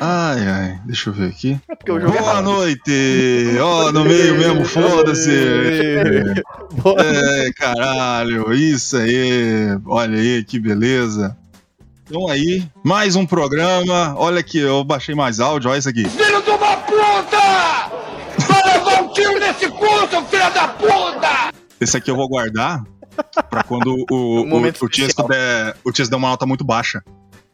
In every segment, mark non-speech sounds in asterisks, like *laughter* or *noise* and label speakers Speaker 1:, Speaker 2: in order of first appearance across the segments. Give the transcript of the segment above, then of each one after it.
Speaker 1: Ai, ai, deixa eu ver aqui.
Speaker 2: É porque o jogo é
Speaker 1: Boa noite! Ó, no meio mesmo, foda-se!
Speaker 2: Boa
Speaker 1: É, caralho, isso aí! Olha aí, que beleza! Então aí, mais um programa. Olha aqui, eu baixei mais áudio, olha isso aqui.
Speaker 3: Filho de uma puta! Vai levar um tiro nesse cu, seu filho da puta!
Speaker 1: Esse aqui eu vou guardar pra quando o, *laughs*
Speaker 2: Um
Speaker 1: o,
Speaker 2: momento
Speaker 1: o, Tias der, o der uma nota muito baixa.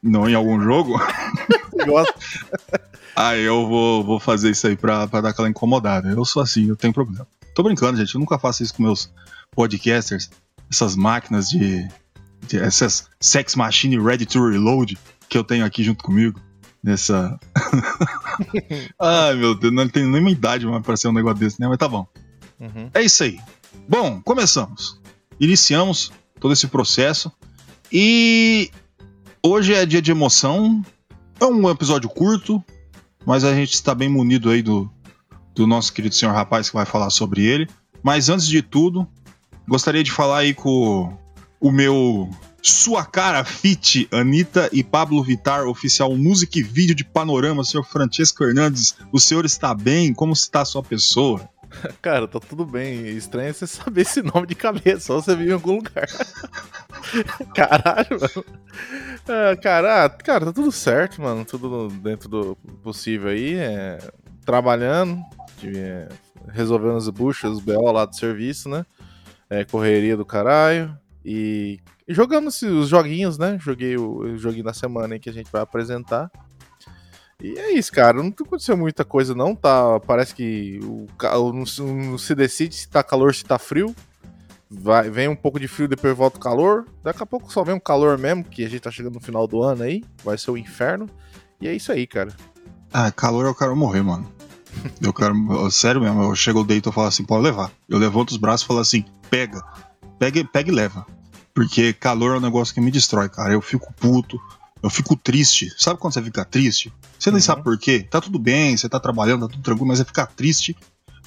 Speaker 1: Não em algum jogo. *laughs*
Speaker 2: Gosta. *laughs*
Speaker 1: Aí eu vou, vou fazer isso aí pra, pra dar aquela incomodada. Eu sou assim, eu tenho problema. Tô brincando, gente. Eu nunca faço isso com meus podcasters. Essas máquinas de. de- essas sex machine ready to reload que eu tenho aqui junto comigo. Nessa. *laughs* Ai, meu Deus, não tenho nenhuma idade mais pra ser um negócio desse, né? Mas tá bom.
Speaker 2: Uhum.
Speaker 1: É isso aí. Bom, começamos. Iniciamos todo esse processo. E hoje é dia de emoção. É um episódio curto, mas a gente está bem munido aí do, do nosso querido senhor rapaz que vai falar sobre ele. Mas antes de tudo, gostaria de falar aí com o meu sua cara fit, Anitta e Pablo Vitar, oficial música e vídeo de panorama, senhor Francesco Hernandes. O senhor está bem? Como está a sua pessoa? *laughs*
Speaker 2: Cara, tá tudo bem. Estranho é você saber esse nome de cabeça, só você viu em algum lugar. *laughs* *laughs* Caralho, mano. É, cara, ah, cara, tá tudo certo, mano. Tudo dentro do possível aí. é, trabalhando, de, é, resolvendo as buchas, os BO lá do serviço, né? É, correria do caralho. E jogando os joguinhos, né? Joguei o, o joguinho da semana aí que a gente vai apresentar. E é isso, cara. Não aconteceu muita coisa, não. Tá, parece que o, não, não se decide se tá calor, se tá frio. Vai, vem um pouco de frio, depois volta o calor. Daqui a pouco só vem um calor mesmo, que a gente tá chegando no final do ano aí. Vai ser o inferno. E é isso aí, cara.
Speaker 1: Ah, calor eu quero morrer, mano. *laughs* Eu quero. Sério mesmo, eu chego, eu deito e falo assim, pode levar. Eu levanto os braços e falo assim, pega. Pega, e- pega e leva. Porque calor é um negócio que me destrói, cara. Eu fico puto, eu fico triste. Sabe quando você fica triste? Você nem
Speaker 2: Uhum.
Speaker 1: sabe por quê. Tá tudo bem, você tá trabalhando, tá tudo tranquilo, mas você fica triste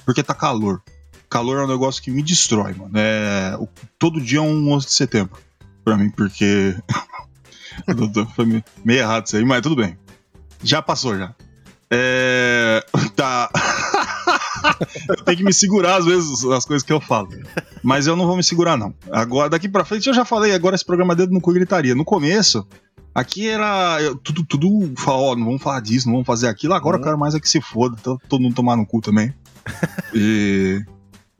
Speaker 1: porque tá calor. Calor é um negócio que me destrói, mano. É, o- todo dia é um 11 de setembro. Pra mim, porque. *laughs* Foi meio- errado isso aí, mas tudo bem. Já passou, já. É. *laughs* Tá. *laughs* eu tenho que me segurar às vezes as coisas que eu falo. Mas eu não vou me segurar, não. Agora, daqui pra frente, eu já falei, agora esse programa dedo no cu gritaria. No começo, aqui era. eu- tudo, tudo fala, ó, não vamos falar disso, não vamos fazer aquilo. Agora eu
Speaker 2: Uhum.
Speaker 1: quero mais é que se foda. Todo mundo tomar no cu também. E.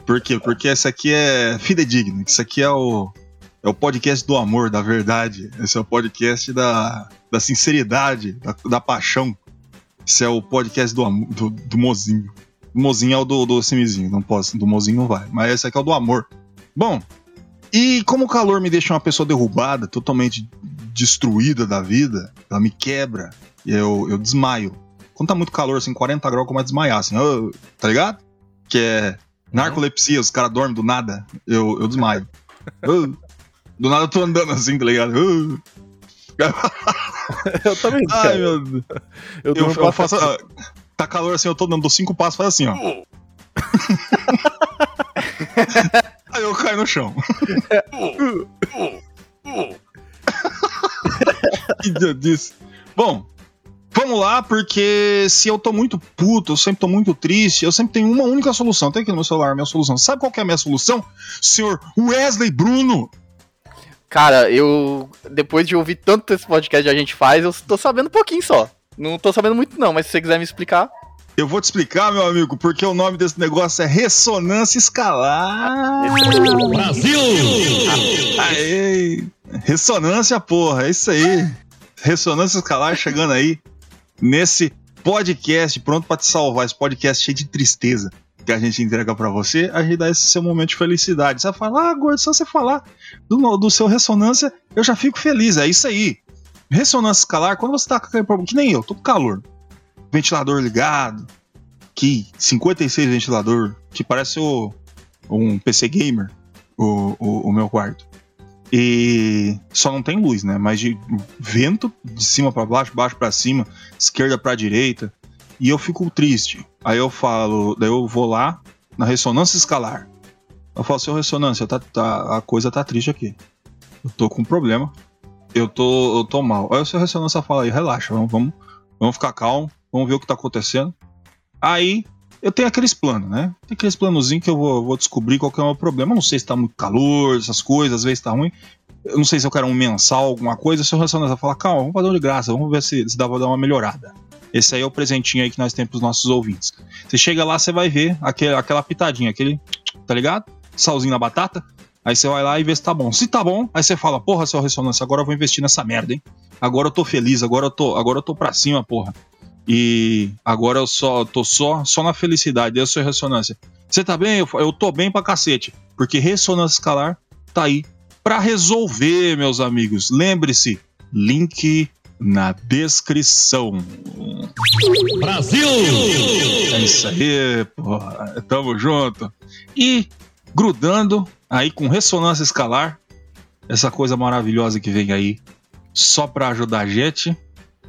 Speaker 1: Por quê? Porque esse aqui é fidedigno. Isso aqui é o. É o podcast do amor, da verdade. Esse é o podcast da, da sinceridade, da, da paixão. Esse é o podcast do, do, do mozinho. Mozinho é o do, do semizinho, não posso, do mozinho não vai. Mas esse aqui é o do amor. Bom, e como o calor me deixa uma pessoa derrubada, totalmente destruída da vida, ela me quebra, eu, eu desmaio. Quando tá muito calor, assim, 40 graus, eu a desmaiar, assim, eu- tá ligado? Que é narcolepsia, os caras dormem do nada, eu, eu desmaio. *laughs* Eu- do nada eu tô andando assim, tá ligado? Eu- *laughs*
Speaker 2: Eu também,
Speaker 1: Ai,
Speaker 2: cara.
Speaker 1: meu Deus.
Speaker 2: Eu,
Speaker 1: Eu, eu faço. ah, tá calor assim, eu tô dando, dou cinco passos, faz assim, ó. *laughs* Aí eu caio no chão. que idiotice. Bom, vamos lá, porque se eu tô muito puto, eu sempre tô muito triste, eu sempre tenho uma única solução. Tem aqui no meu celular a minha solução. Sabe qual que é a minha solução? Senhor Wesley Bruno!
Speaker 4: Cara, eu. Depois de ouvir tanto esse podcast que a gente faz, eu tô sabendo um pouquinho só. Não tô sabendo muito, não, mas se você quiser me explicar.
Speaker 1: Eu vou te explicar, meu amigo, porque o nome desse negócio é ressonância escalar.
Speaker 5: Brasil!
Speaker 1: Aê! Ressonância, porra, é isso aí. Ressonância escalar chegando aí nesse podcast pronto pra te salvar, esse podcast cheio de tristeza que a gente entrega pra você, a gente dá esse seu momento de felicidade. Você vai falar, ah, só você falar do, do seu ressonância, eu já fico feliz, é isso aí. Ressonância escalar, quando você tá com aquele problema, que nem eu, tô com calor. Ventilador ligado, que 56 ventilador, que parece o, um PC gamer, o, o, o meu quarto. E só não tem luz, né? Mas de vento de cima para baixo, baixo para cima, esquerda para direita. E eu fico triste. Aí eu falo, daí eu vou lá na ressonância escalar. Eu falo, seu ressonância, tá, tá, a coisa tá triste aqui. Eu tô com um problema. Eu tô, eu tô mal. Aí o seu ressonância fala aí, relaxa, vamos, vamos, vamos ficar calmo, vamos ver o que tá acontecendo. Aí eu tenho aqueles planos, né? Tem aqueles planozinhos que eu vou, vou descobrir qual que é o meu problema. Eu não sei se tá muito calor, essas coisas, às vezes tá ruim. Eu não sei se eu quero um mensal, alguma coisa. Se o ressonância fala, calma, vamos fazer um de graça, vamos ver se, se dá pra dar uma melhorada. Esse aí é o presentinho aí que nós temos pros nossos ouvintes. Você chega lá, você vai ver aquele, aquela pitadinha, aquele, tá ligado? Salzinho na batata. Aí você vai lá e vê se tá bom. Se tá bom, aí você fala, porra, seu ressonância, agora eu vou investir nessa merda, hein? Agora eu tô feliz, agora eu tô, agora eu tô pra cima, porra. E agora eu só tô só, só na felicidade. Eu sou ressonância. Você tá bem? Eu, eu tô bem pra cacete. Porque ressonância escalar tá aí pra resolver, meus amigos. Lembre-se, link na descrição.
Speaker 5: Brasil!
Speaker 1: É isso aí, porra. Tamo junto. E grudando aí com ressonância escalar, essa coisa maravilhosa que vem aí, só pra ajudar a gente.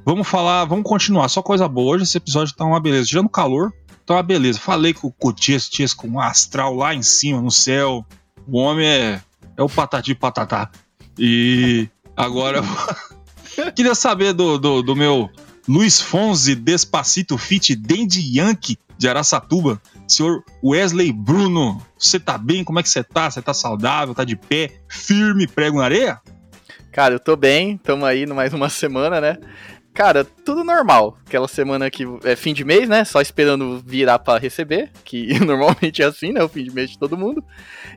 Speaker 1: Vamos falar, vamos continuar, só coisa boa. Hoje esse episódio tá uma beleza. Tirando calor, tá uma beleza. Falei com o Tias, Tias com um astral lá em cima, no céu. O homem é, é o patati patatá. E agora *laughs* queria saber do, do, do meu Luiz Fonzi Despacito Fit Dendi Yankee de Araçatuba. Senhor Wesley Bruno, você tá bem? Como é que você tá? Você tá saudável? Tá de pé? Firme? Prego na areia?
Speaker 4: Cara, eu tô bem, tamo aí no mais uma semana, né? Cara, tudo normal. Aquela semana que é fim de mês, né? Só esperando virar para receber, que *laughs* normalmente é assim, né? O fim de mês de todo mundo.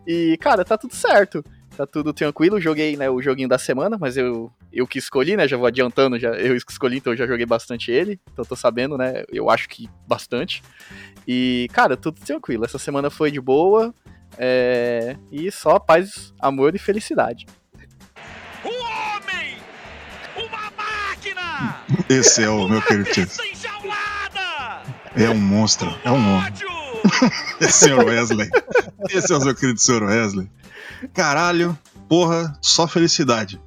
Speaker 4: E, cara, tá tudo certo. Tá tudo tranquilo. Joguei, né, o joguinho da semana, mas eu, eu que escolhi, né? Já vou adiantando, já, eu que escolhi, então eu já joguei bastante ele. Então tô sabendo, né? Eu acho que bastante. E, cara, tudo tranquilo. Essa semana foi de boa. É... E só paz, amor e felicidade.
Speaker 1: Esse é o meu querido! É um monstro, é um monstro. *laughs* Esse senhor Wesley. Esse é o seu querido senhor Wesley. Caralho, porra, só felicidade.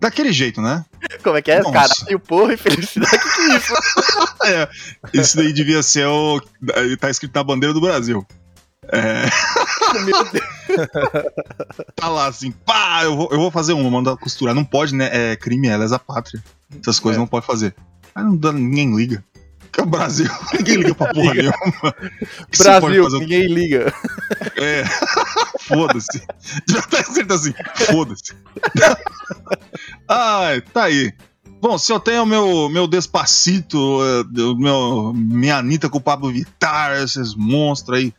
Speaker 1: Daquele jeito, né?
Speaker 4: Como é que é?
Speaker 1: Nossa.
Speaker 4: Caralho, porra e felicidade. que que é isso? *laughs*
Speaker 1: É, isso daí devia ser o. Tá escrito na bandeira do Brasil. É, *laughs*
Speaker 4: Meu Deus.
Speaker 1: tá lá assim, pá, eu vou, eu vou fazer uma, mandar costurar. Não pode, né? É crime, é lesa pátria. Essas coisas
Speaker 4: É.
Speaker 1: não pode fazer. Aí não dá, ninguém liga. Que é o Brasil. *laughs* Ninguém liga pra porra
Speaker 4: Liga.
Speaker 1: nenhuma. Que
Speaker 4: Brasil, ninguém liga.
Speaker 1: É. *laughs* Foda-se. Já tá escrito assim. Foda-se. Ai, tá aí. Bom, se eu tenho meu, meu Despacito, eh, meu, minha Anitta com o Pablo Vittar, esses monstros aí,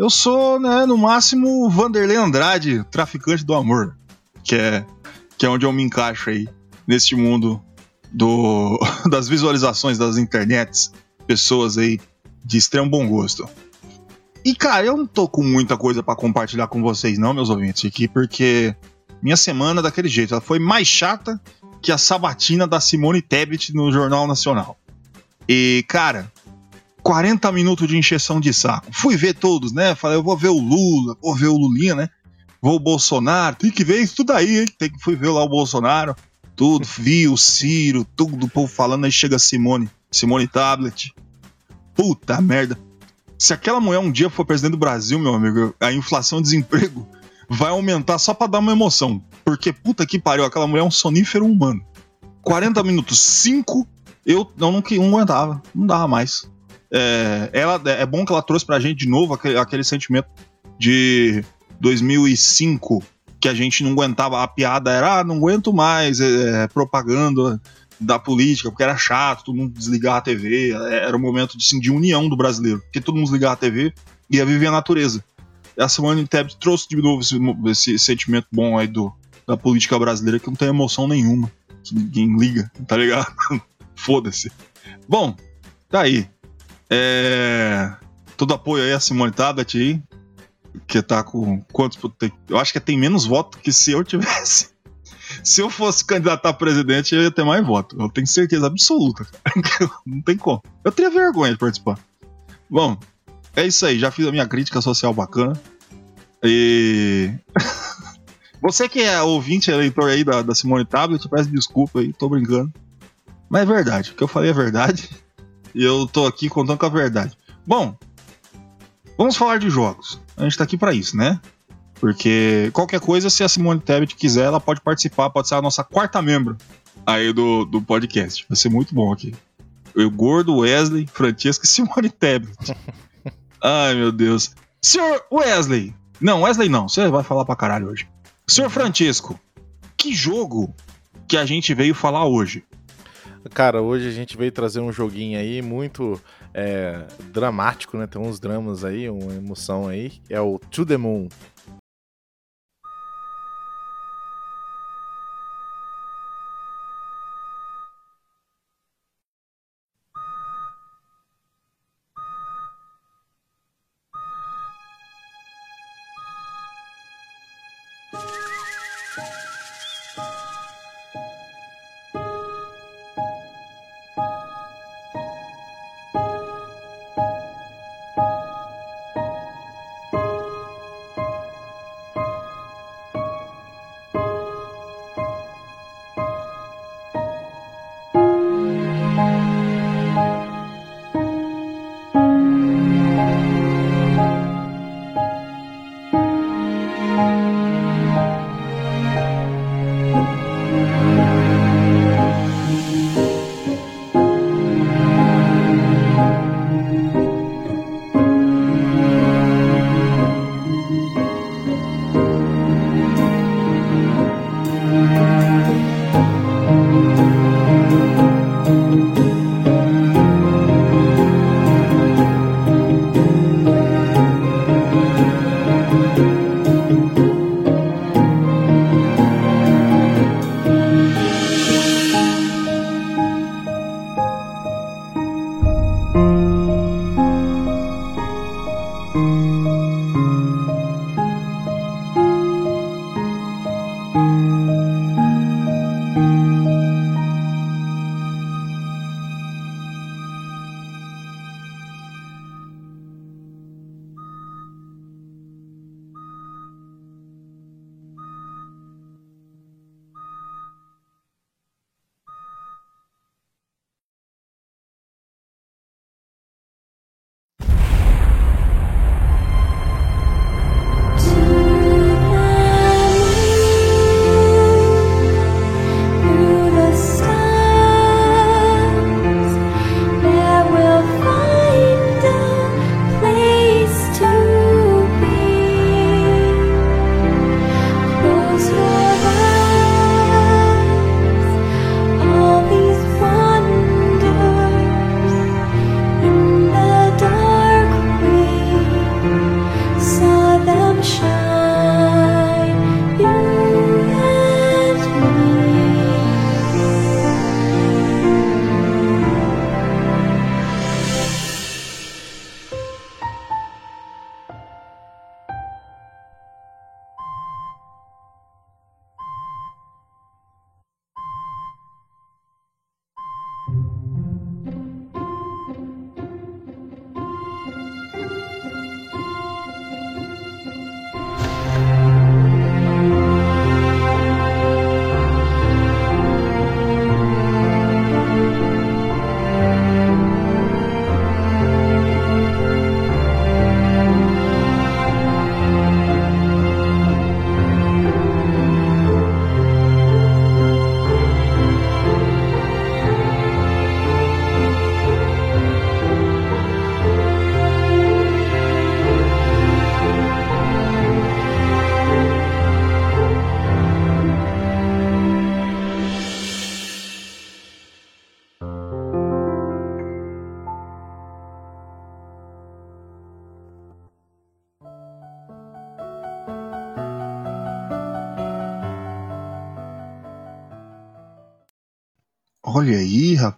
Speaker 1: eu sou, né, no máximo, Vanderlei Andrade, traficante do amor, que é, que é onde eu me encaixo aí, neste mundo do, *laughs* das visualizações das internets, pessoas aí de extremo bom gosto. E, cara, eu não tô com muita coisa pra compartilhar com vocês, não, meus ouvintes, aqui, porque minha semana, daquele jeito, ela foi mais chata que a sabatina da Simone Tebet no Jornal Nacional. E, cara, 40 minutos de encheção de saco. Fui ver todos, né? Falei, eu vou ver o Lula, vou ver o Lulinha, né? Vou o Bolsonaro, tem que ver isso tudo aí, hein? Tem que fui ver lá o Bolsonaro, tudo, *laughs* vi o Ciro, tudo o povo falando, aí chega a Simone, Simone Tablet. Puta merda. Se aquela mulher um dia for presidente do Brasil, meu amigo, a inflação e desemprego vai aumentar só pra dar uma emoção. Porque, puta que pariu, aquela mulher é um sonífero humano. 40 minutos, 5, eu, eu não, não aguentava, não dava mais. É, ela, é bom que ela trouxe pra gente de novo aquele, aquele sentimento de 2005, que a gente não aguentava, a piada era, ah, não aguento mais é, propaganda da política, porque era chato, todo mundo desligar a TV, era um momento de, assim, de união do brasileiro, porque todo mundo desligava a TV e ia viver a natureza. A Simone Tebet trouxe de novo esse, esse sentimento bom aí do, da política brasileira que não tem emoção nenhuma, ninguém liga, tá ligado? *laughs* Foda-se. Bom, tá aí. É... Todo apoio aí a Simone Tabet aí, que tá com quantos... Eu acho que tem menos voto que se eu tivesse. Se eu fosse candidatar a presidente, eu ia ter mais voto. Eu tenho certeza absoluta. *laughs* Não tem como. Eu teria vergonha de participar. Bom, é isso aí. Já fiz a minha crítica social bacana. E. *laughs* Você que é ouvinte, eleitor aí da, da Simone Tablet, peço desculpa aí, tô brincando. Mas é verdade. O que eu falei é verdade. E eu tô aqui contando com a verdade. Bom, vamos falar de jogos. A gente tá aqui pra isso, né? Porque qualquer coisa, se a Simone Tebet quiser, ela pode participar, pode ser a nossa quarta membro aí do, do podcast. Vai ser muito bom aqui. Eu, Gordo, Wesley, Francesca e Simone Tebet. *laughs* Ai, meu Deus. Senhor Wesley. Não, Wesley não. Você vai falar pra caralho hoje. Senhor Francisco, que jogo que a gente veio falar hoje?
Speaker 6: Cara, hoje a gente veio trazer um joguinho aí muito é, dramático, né? Tem uns dramas aí, uma emoção aí. É o To The Moon.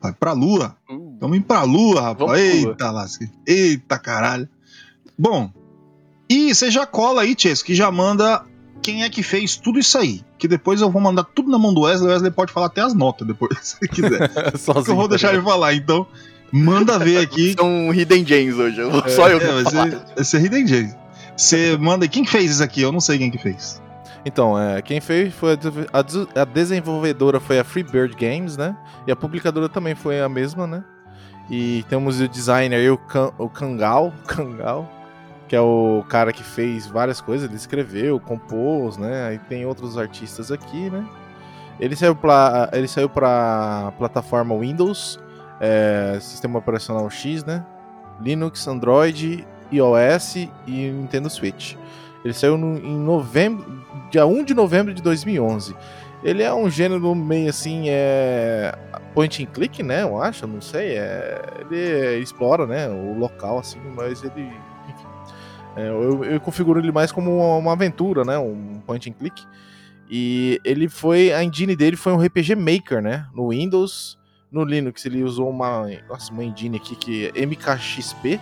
Speaker 1: Rapaz, pra lua. Vamos ir pra lua, rapaz.
Speaker 4: Vamos.
Speaker 1: Eita, lasca. Eita, caralho. Bom, e você já cola aí, Chess, que já manda quem é que fez tudo isso aí. Que depois eu vou mandar tudo na mão do Wesley. O Wesley pode falar até as notas depois, *laughs* se quiser. *laughs* que
Speaker 2: Sozinho.
Speaker 1: eu vou deixar
Speaker 2: tá
Speaker 1: ele falar. Então, manda ver aqui.
Speaker 4: São Hidden Gems hoje. eu vou- Só eu que
Speaker 1: É,
Speaker 4: vou
Speaker 1: vai
Speaker 4: falar.
Speaker 1: ser, vai ser Hidden Gems. Você manda. Quem que fez isso aqui? Eu não sei quem que fez.
Speaker 2: Então, é, quem fez foi a, a a desenvolvedora foi a Freebird Games, né? E a publicadora também foi a mesma, né? E temos o designer aí, o, Kan, o Kangal, *laughs* Kangal, que é o cara que fez várias coisas, ele escreveu, compôs, né? Aí tem outros artistas aqui, né? Ele saiu pra, ele saiu pra plataforma Windows, é, sistema operacional X, né? Linux, Android, iOS e Nintendo Switch. Ele saiu no- em novembro, dia 1 de novembro de 2011. Ele é um gênero meio assim, é. Point and click, né? Eu acho, não sei. É, ele explora, né? O local, assim, mas ele. Enfim. É, eu, eu configuro ele mais como uma, uma aventura, né? Um point and click. E ele foi. A engine dele foi um RPG Maker, né? No Windows. No Linux ele usou uma. Nossa, uma engine aqui que é MKXP.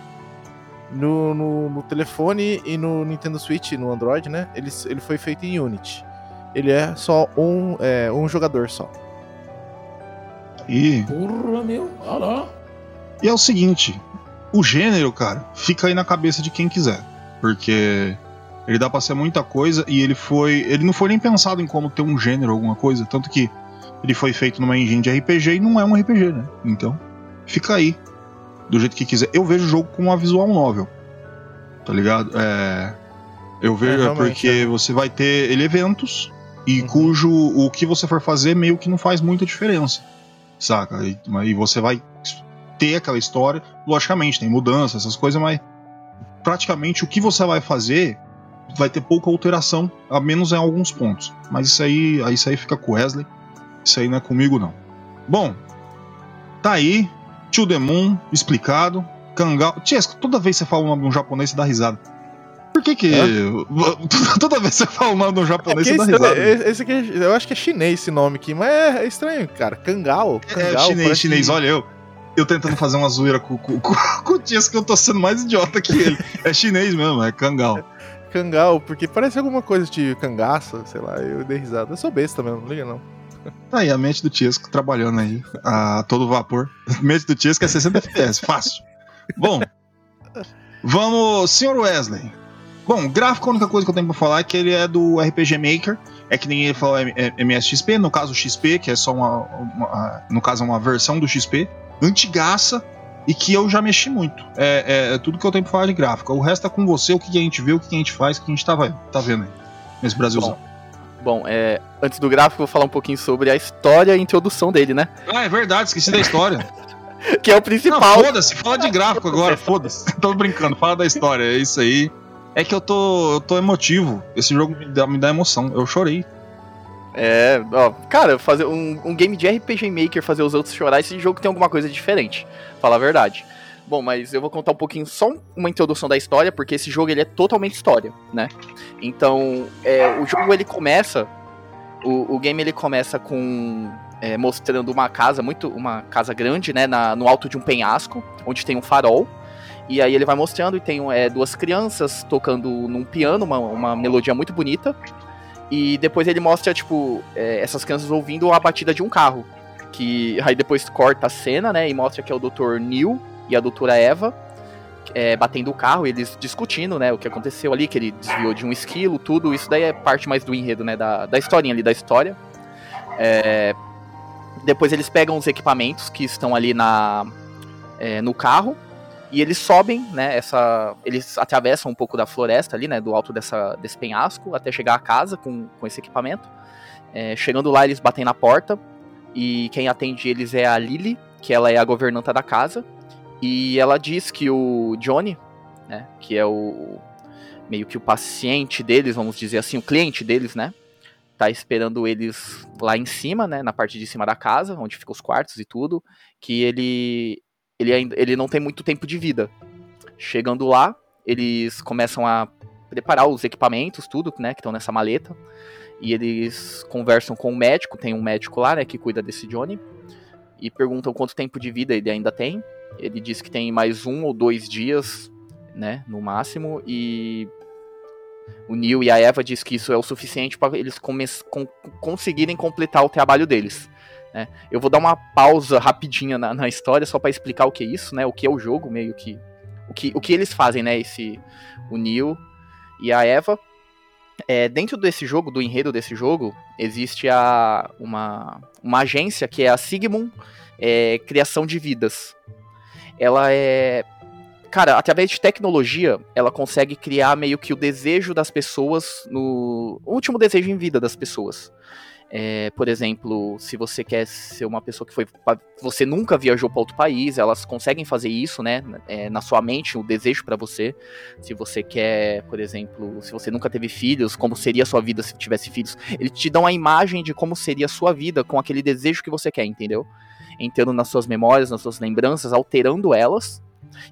Speaker 2: No, no, no telefone e no Nintendo Switch, no Android, né? Ele, ele foi feito em Unity. Ele é só um, é, um jogador só.
Speaker 1: E,
Speaker 5: Porra, meu. Olha lá.
Speaker 1: e é o seguinte: o gênero, cara, fica aí na cabeça de quem quiser. Porque ele dá pra ser muita coisa e ele foi. Ele não foi nem pensado em como ter um gênero, alguma coisa. Tanto que ele foi feito numa engine de RPG e não é um RPG, né? Então, fica aí. Do jeito que quiser. Eu vejo o jogo como uma visual novel. Tá ligado? É. Eu vejo é
Speaker 2: realmente,
Speaker 1: porque
Speaker 2: é.
Speaker 1: você vai ter ele eventos e
Speaker 2: Uhum.
Speaker 1: cujo o que você for fazer meio que não faz muita diferença. Saca? E, e você vai ter aquela história. Logicamente, tem mudanças, essas coisas, mas praticamente o que você vai fazer vai ter pouca alteração, a menos em alguns pontos. Mas isso aí, aí isso aí fica com o Wesley. Isso aí não é comigo, não. Bom, tá aí. To the Moon, explicado. Kangal. Tiesco, toda vez que você fala o nome de um japonês, você dá risada. Por que que. *laughs* toda vez que você fala o nome de um
Speaker 2: É
Speaker 1: japonês,
Speaker 2: que
Speaker 1: você dá risada.
Speaker 2: esse aqui, é- eu acho que é chinês esse nome aqui, mas é, é estranho, cara. Kangal.
Speaker 1: É,
Speaker 2: Kangal
Speaker 1: chinês,
Speaker 2: parece-
Speaker 1: chinês. Olha, eu. Eu tentando fazer uma zoeira com, com, com, *laughs* com o Tiesco, que eu tô sendo mais idiota que ele. É chinês mesmo, é Kangal.
Speaker 2: Kangal, porque parece alguma coisa de cangaça, sei lá, eu dei risada. Eu sou besta mesmo, não liga não.
Speaker 1: Tá aí a mente do Tiesco trabalhando aí a todo vapor. *laughs* Mente do Tiesco é 60 FPS, fácil. Bom, vamos, senhor Wesley. Bom, gráfico, a única coisa que eu tenho pra falar é que ele é do RPG Maker. É que ninguém falou M- é MSXP, no caso XP, que é só uma, uma- No caso, é uma versão do XP, antigaça, e que eu já mexi muito. É, é- é tudo que eu tenho pra falar de gráfico. O resto é com você, o que a gente vê, o que a gente faz, o que a gente tá, tá vendo aí. Nesse Brasilzão.
Speaker 4: Bom, é, antes do gráfico, eu vou falar um pouquinho sobre a história e a introdução dele, né?
Speaker 1: Ah, é verdade, esqueci da história. *laughs*
Speaker 4: Que é o principal.
Speaker 1: foda-se, fala de gráfico agora, foda-se. *laughs* Tô brincando, fala da história, é isso aí. É que eu tô, eu tô emotivo. Esse jogo me dá, me dá emoção. Eu chorei.
Speaker 4: É, ó, cara, fazer um, um game de RPG Maker, fazer os outros chorar, esse jogo tem alguma coisa diferente, falar a verdade. Bom, mas eu vou contar um pouquinho, só uma introdução da história, porque esse jogo ele é totalmente história, né? Então, é, o jogo ele começa, o, o game ele começa com é, mostrando uma casa muito, uma casa grande, né, na- no alto de um penhasco, onde tem um farol. E aí ele vai mostrando e tem é, duas crianças tocando num piano, uma, uma melodia muito bonita. E depois ele mostra, tipo, é, essas crianças ouvindo a batida de um carro. Que aí depois corta a cena, né? E mostra que é o Dr. Neil e a doutora Eva é, batendo o carro, eles discutindo, né? O que aconteceu ali, que ele desviou de um esquilo, tudo. Isso daí é parte mais do enredo, né? Da, da historinha ali, da história. É, depois eles pegam os equipamentos que estão ali na, é, no carro. E eles sobem, né? Essa, eles atravessam um pouco da floresta ali, né? Do alto dessa, desse penhasco, até chegar à casa com, com esse equipamento. É, chegando lá, eles batem na porta. E quem atende eles é a Lily, que ela é a governanta da casa. E ela diz que o Johnny, né? Que é o meio que o paciente deles, vamos dizer assim, o cliente deles, né? Tá esperando eles lá em cima, né? Na parte de cima da casa, onde ficam os quartos e tudo. Que ele ele, ainda, ele não tem muito tempo de vida. Chegando lá, eles começam a preparar os equipamentos, tudo, né, que estão nessa maleta. E eles conversam com o médico, tem um médico lá, né, que cuida desse Johnny. E perguntam quanto tempo de vida ele ainda tem. Ele diz que tem mais um ou dois dias, né, no máximo. E o Neil e a Eva diz que isso é o suficiente para eles con- conseguirem completar o trabalho deles. né? Eu vou dar uma pausa rapidinha na, na história só para explicar o que é isso, né? O que é o jogo, meio que o que, o que eles fazem, né? Esse o Neil e a Eva. É, dentro desse jogo, do enredo desse jogo, existe a, uma, uma agência que é a Sigmund é, Criação de Vidas. Ela é. Cara, através de tecnologia, ela consegue criar meio que o desejo das pessoas no. O último desejo em vida das pessoas. É, por exemplo, se você quer ser uma pessoa que foi. Você nunca viajou para outro país, elas conseguem fazer isso, né? é, na sua mente, o desejo para você. Se você quer, por exemplo, se você nunca teve filhos, como seria a sua vida se tivesse filhos. Eles te dão a imagem de como seria a sua vida com aquele desejo que você quer, entendeu? Entrando nas suas memórias, nas suas lembranças, alterando elas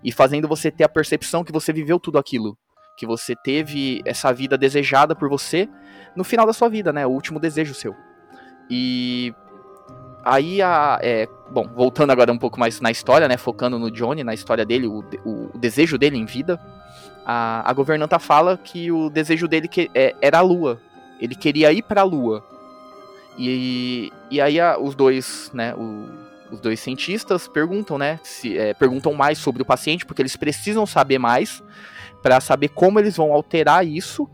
Speaker 4: e fazendo você ter a percepção que você viveu tudo aquilo. Que você teve essa vida desejada por você no final da sua vida, né? O último desejo seu. E aí a. é, bom, voltando agora um pouco mais na história, né? Focando no Johnny, na história dele, o, o- o desejo dele em vida. A, a governanta fala que o desejo dele que, é, era a lua. Ele queria ir pra lua. E, e aí a- os dois, né? o- os dois cientistas perguntam, né? Se, é, perguntam mais sobre o paciente, porque eles precisam saber mais para saber como eles vão alterar isso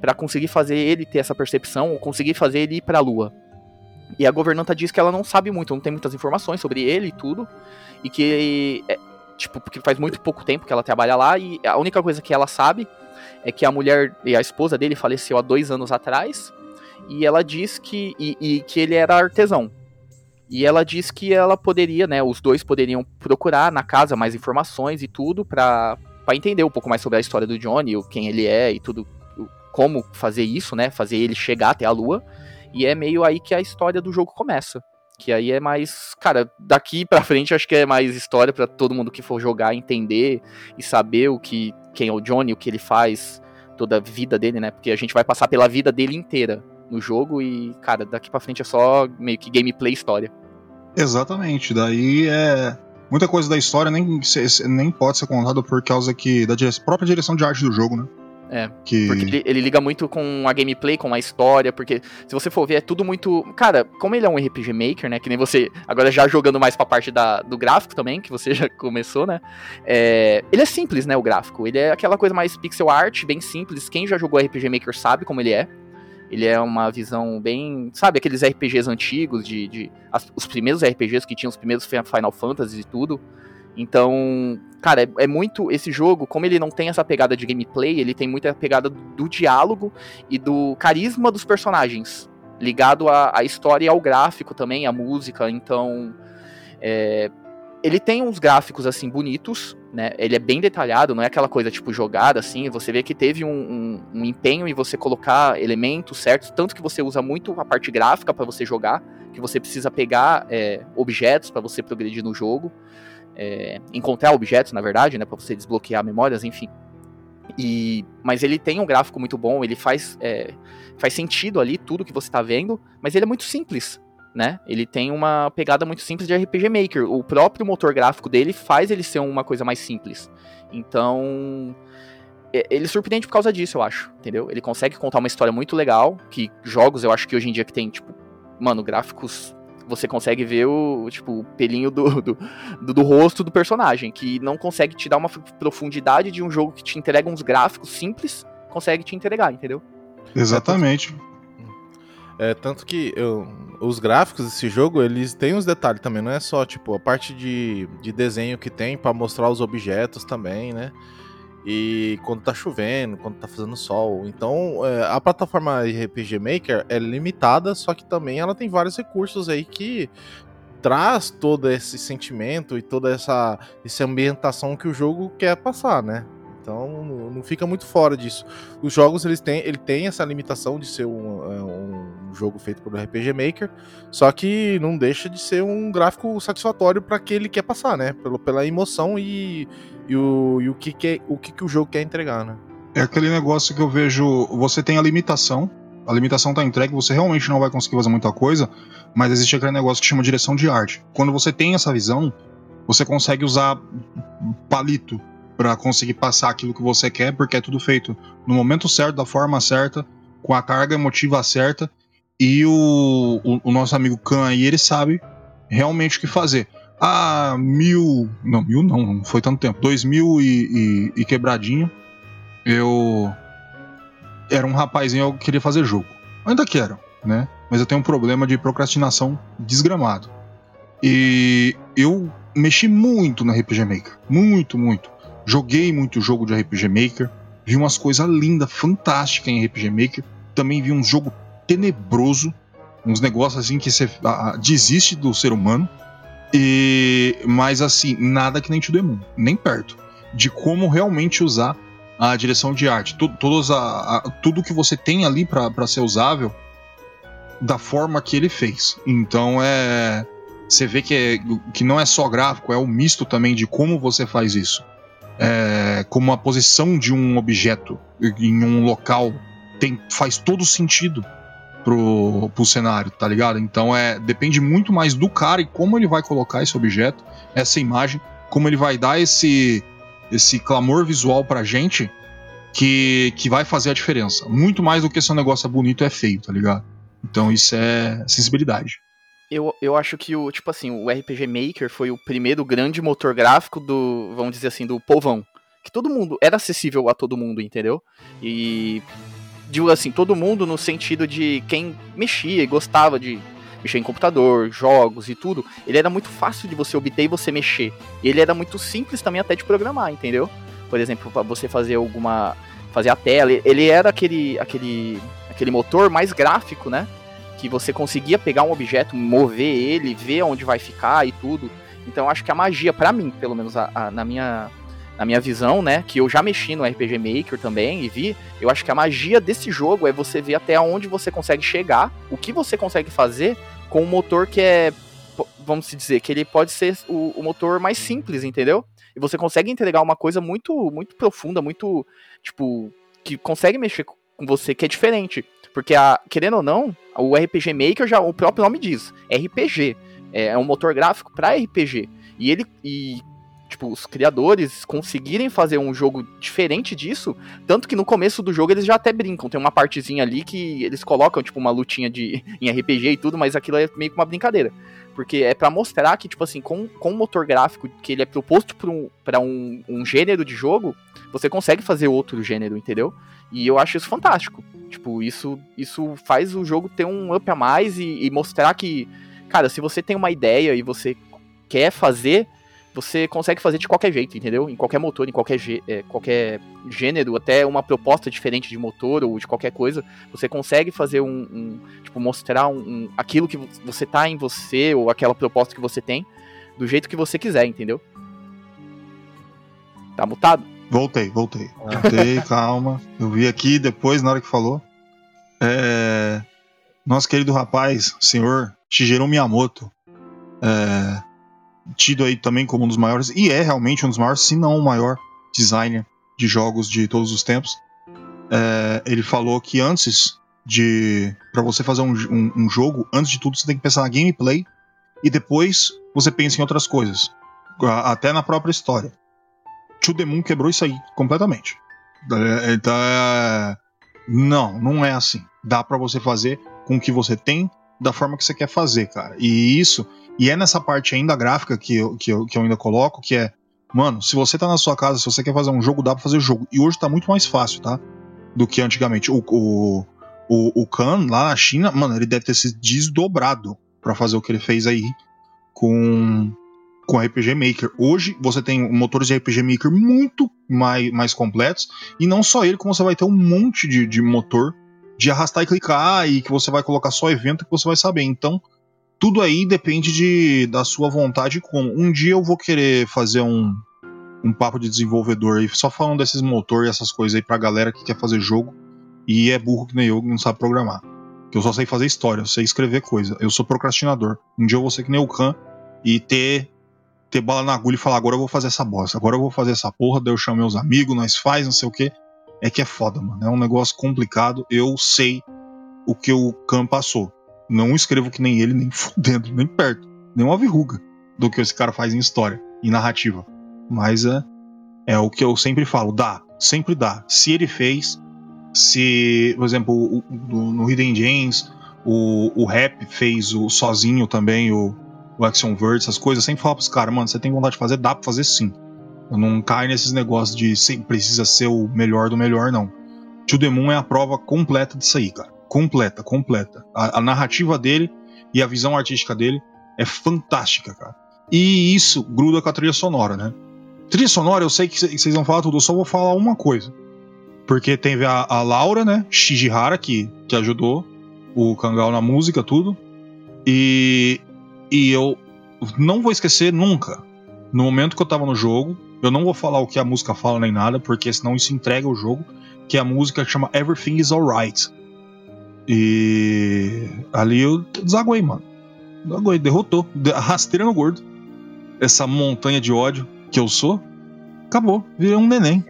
Speaker 4: para conseguir fazer ele ter essa percepção ou conseguir fazer ele ir para a lua. E a governanta diz que ela não sabe muito, não tem muitas informações sobre ele e tudo, e que é, tipo, porque faz muito pouco tempo que ela trabalha lá e a única coisa que ela sabe é que a mulher e a esposa dele faleceu há dois anos atrás e ela diz que e, e que ele era artesão. E ela diz que ela poderia, né, os dois poderiam procurar na casa mais informações e tudo para entender um pouco mais sobre a história do Johnny, quem ele é e tudo, como fazer isso, né, fazer ele chegar até a lua. E é meio aí que a história do jogo começa. Que aí é mais, cara, daqui pra frente acho que é mais história pra todo mundo que for jogar entender e saber o que quem é o Johnny, o que ele faz, toda a vida dele, né? Porque a gente vai passar pela vida dele inteira no jogo e, cara, daqui pra frente é só meio que gameplay história.
Speaker 1: Exatamente. Daí é. Muita coisa da história nem, nem pode ser contada por causa que da própria direção de arte do jogo, né?
Speaker 4: É,
Speaker 1: Que...
Speaker 4: Porque ele, ele liga muito com a gameplay, com a história, porque se você for ver, é tudo muito. Cara, como ele é um RPG Maker, né? Que nem você. Agora já jogando mais pra parte da, do gráfico também, que você *laughs* já começou, né? é, ele é simples, né? O gráfico. Ele é aquela coisa mais pixel art, bem simples. Quem já jogou RPG Maker sabe como ele é. Ele é uma visão bem. Sabe, aqueles RPGs antigos, de. de as- os primeiros RPGs que tinham os primeiros Fi- Final Fantasy e tudo. Então, cara, é, é muito. Esse jogo, como ele não tem essa pegada de gameplay, ele tem muita pegada do diálogo e do carisma dos personagens. Ligado à, à história e ao gráfico também, à música. Então. é, ele tem uns gráficos assim bonitos, né? Ele é bem detalhado, não é aquela coisa tipo jogada assim. Você vê que teve um, um- um empenho em você colocar elementos certos, tanto que você usa muito a parte gráfica para você jogar, que você precisa pegar é, objetos para você progredir no jogo, é, encontrar objetos na verdade, né? Para você desbloquear memórias, enfim. E, mas ele tem um gráfico muito bom, ele faz, é, faz sentido ali tudo que você tá vendo, mas ele é muito simples, né? Ele tem uma pegada muito simples de RPG Maker. O próprio motor gráfico dele faz ele ser uma coisa mais simples. Então, é- ele surpreende por causa disso, eu acho, entendeu? Ele consegue contar uma história muito legal, que jogos eu acho que hoje em dia que tem, tipo, mano, gráficos você consegue ver o, tipo, o pelinho do, *laughs* do, do, do rosto do personagem, que não consegue te dar uma profundidade de um jogo que te entrega uns gráficos simples, consegue te entregar, entendeu?
Speaker 1: Exatamente.
Speaker 2: É, tanto que eu- os gráficos desse jogo, eles têm uns detalhes também, não é só, tipo, a parte de, de desenho que tem pra mostrar os objetos também, né? E quando tá chovendo, quando tá fazendo sol. Então, é, a plataforma RPG Maker é limitada, só que também ela tem vários recursos aí que traz todo esse sentimento e toda essa, essa ambientação que o jogo quer passar, né? Então não- fica muito fora disso. Os jogos eles têm, ele tem essa limitação de ser um, é, um jogo feito pelo RPG Maker, só que não deixa de ser um gráfico satisfatório para que ele quer passar, né? Pelo, pela emoção e, e, o, e o, que, que, o que, que o jogo quer entregar, né?
Speaker 1: É aquele negócio que eu vejo. Você tem a limitação. A limitação tá entregue, você realmente não vai conseguir fazer muita coisa, mas existe aquele negócio que chama direção de arte. Quando você tem essa visão, você consegue usar palito Pra conseguir passar aquilo que você quer, porque é tudo feito no momento certo, da forma certa, com a carga emotiva certa. E o, o, o nosso amigo Khan aí, ele sabe realmente o que fazer. Ah, mil. Não, mil não, não foi tanto tempo. Dois mil e, e, e quebradinho. Eu. Era um rapazinho, eu queria fazer jogo. Ainda quero, né? Mas eu tenho um problema de procrastinação desgramado. E eu mexi muito na RPG Maker. Muito, muito. Joguei muito jogo de RPG Maker. Vi umas coisas lindas, fantásticas em RPG Maker. Também vi um jogo tenebroso. Uns negócios assim que você ah, desiste do ser humano. E, mas assim, nada que nem To The Moon, nem perto. De como realmente usar a direção de arte. Tu- todas a, a- tudo que você tem ali para ser usável da forma que ele fez. Então é. Você vê que, é, que não é só gráfico, é o misto também de como você faz isso. É, como a posição de um objeto em um local tem, faz todo sentido pro, pro cenário, tá ligado? Então é depende muito mais do cara e como ele vai colocar esse objeto, essa imagem, como ele vai dar esse esse clamor visual pra gente que, que vai fazer a diferença. Muito mais do que se um negócio é bonito é feio, tá ligado? Então isso é sensibilidade.
Speaker 4: Eu, eu acho que o, tipo assim, o RPG Maker foi o primeiro grande motor gráfico do, vamos dizer assim, do povão. Que todo mundo, era acessível a todo mundo, entendeu? E, digo assim, todo mundo no sentido de quem mexia e gostava de mexer em computador, jogos e tudo, ele era muito fácil de você obter e você mexer. E ele era muito simples também até de programar, entendeu? Por exemplo, para você fazer alguma fazer a tela, ele era aquele aquele aquele motor mais gráfico, né? Que você conseguia pegar um objeto, mover ele, ver onde vai ficar e tudo. Então eu acho que a magia, pra mim, pelo menos a- a- na minha na minha visão, né, que eu já mexi no RPG Maker também e vi, eu acho que a magia desse jogo é você ver até onde você consegue chegar, o que você consegue fazer com um motor que é, vamos dizer, que ele pode ser o, o motor mais simples, entendeu? E você consegue entregar uma coisa muito muito profunda, muito, tipo, que consegue mexer com você, que é diferente. Porque, a, querendo ou não, o RPG Maker já, o próprio nome diz, RPG. É, é um motor gráfico para RPG. E ele, e, tipo, os criadores conseguirem fazer um jogo diferente disso, tanto que no começo do jogo eles já até brincam. Tem uma partezinha ali que eles colocam, tipo, uma lutinha de, *laughs* em RPG e tudo, mas aquilo é meio que uma brincadeira. Porque é pra mostrar que, tipo assim, com, com o motor gráfico que ele é proposto pra, um, um, um gênero de jogo, você consegue fazer outro gênero, entendeu? E eu acho isso fantástico. Tipo, isso, isso faz o jogo ter um up a mais e, e mostrar que, cara, se você tem uma ideia e você quer fazer, você consegue fazer de qualquer jeito, entendeu? Em qualquer motor, em qualquer, é, qualquer gênero, até uma proposta diferente de motor ou de qualquer coisa, você consegue fazer um. um- tipo, mostrar um, um- aquilo que você tá em você ou aquela proposta que você tem do jeito que você quiser, entendeu? Tá mutado?
Speaker 1: Voltei, voltei. Voltei, *laughs* calma. Eu vi aqui depois, na hora que falou. É... Nosso querido rapaz, senhor Shigeru Miyamoto, é... tido aí também como um dos maiores, e é realmente um dos maiores, se não o maior designer de jogos de todos os tempos. É, Ele falou que antes de. para você fazer um, um- um jogo, antes de tudo você tem que pensar na gameplay e depois você pensa em outras coisas. Até na própria história. To The Moon quebrou isso aí completamente. Então, é, não, não é assim. Dá pra você fazer com o que você tem, da forma que você quer fazer, cara. E isso, e é nessa parte ainda gráfica que eu, que eu, que eu ainda coloco, que é, mano, se você tá na sua casa, se você quer fazer um jogo, dá pra fazer jogo. E hoje tá muito mais fácil, tá? Do que antigamente. O, o, o, o Khan, lá na China, mano, ele deve ter se desdobrado pra fazer o que ele fez aí com com RPG Maker. Hoje você tem motores de RPG Maker muito mais, mais completos, e não só ele, como você vai ter um monte de, de motor de arrastar e clicar, e que você vai colocar só evento que você vai saber. Então, tudo aí depende de, da sua vontade como. Um dia eu vou querer fazer um, um papo de desenvolvedor aí, só falando desses motores e essas coisas aí pra galera que quer fazer jogo e é burro que nem eu, que não sabe programar. Que eu só sei fazer história, eu sei escrever coisa. Eu sou procrastinador. Um dia eu vou ser que nem o Khan e ter ter bala na agulha e falar, agora eu vou fazer essa bosta, agora eu vou fazer essa porra, daí eu chamo meus amigos, nós faz, não sei o que. É que é foda, mano. É um negócio complicado. Eu sei o que o Khan passou. Não escrevo que nem ele, nem *laughs* fudendo, nem perto. Nem uma verruga do que esse cara faz em história, em narrativa. Mas é. É o que eu sempre falo, dá, sempre dá. Se ele fez, se, por exemplo, o- no Hidden Gems, o, o Rap fez o sozinho também, o, o Action Verge, essas coisas, sempre falo pros caras, mano, você tem vontade de fazer, dá pra fazer sim. Eu não caio nesses negócios de sempre precisa ser o melhor do melhor, não. To The é a prova completa disso aí, cara. Completa, completa. A, a narrativa dele e a visão artística dele é fantástica, cara. E isso gruda com a trilha sonora, né? Trilha sonora, eu sei que vocês vão falar tudo, eu só vou falar uma coisa. Porque teve a, a Laura, né? Shijihara, que, que ajudou o Kangal na música, tudo. E, e eu não vou esquecer nunca. No momento que eu tava no jogo, eu não vou falar o que a música fala nem nada, porque senão isso entrega o jogo. Que é a música que chama Everything is Alright. E ali eu desaguei, mano. Desaguei, derrotou. De- Rasteira no gordo. Essa montanha de ódio que eu sou, acabou. Virei um neném.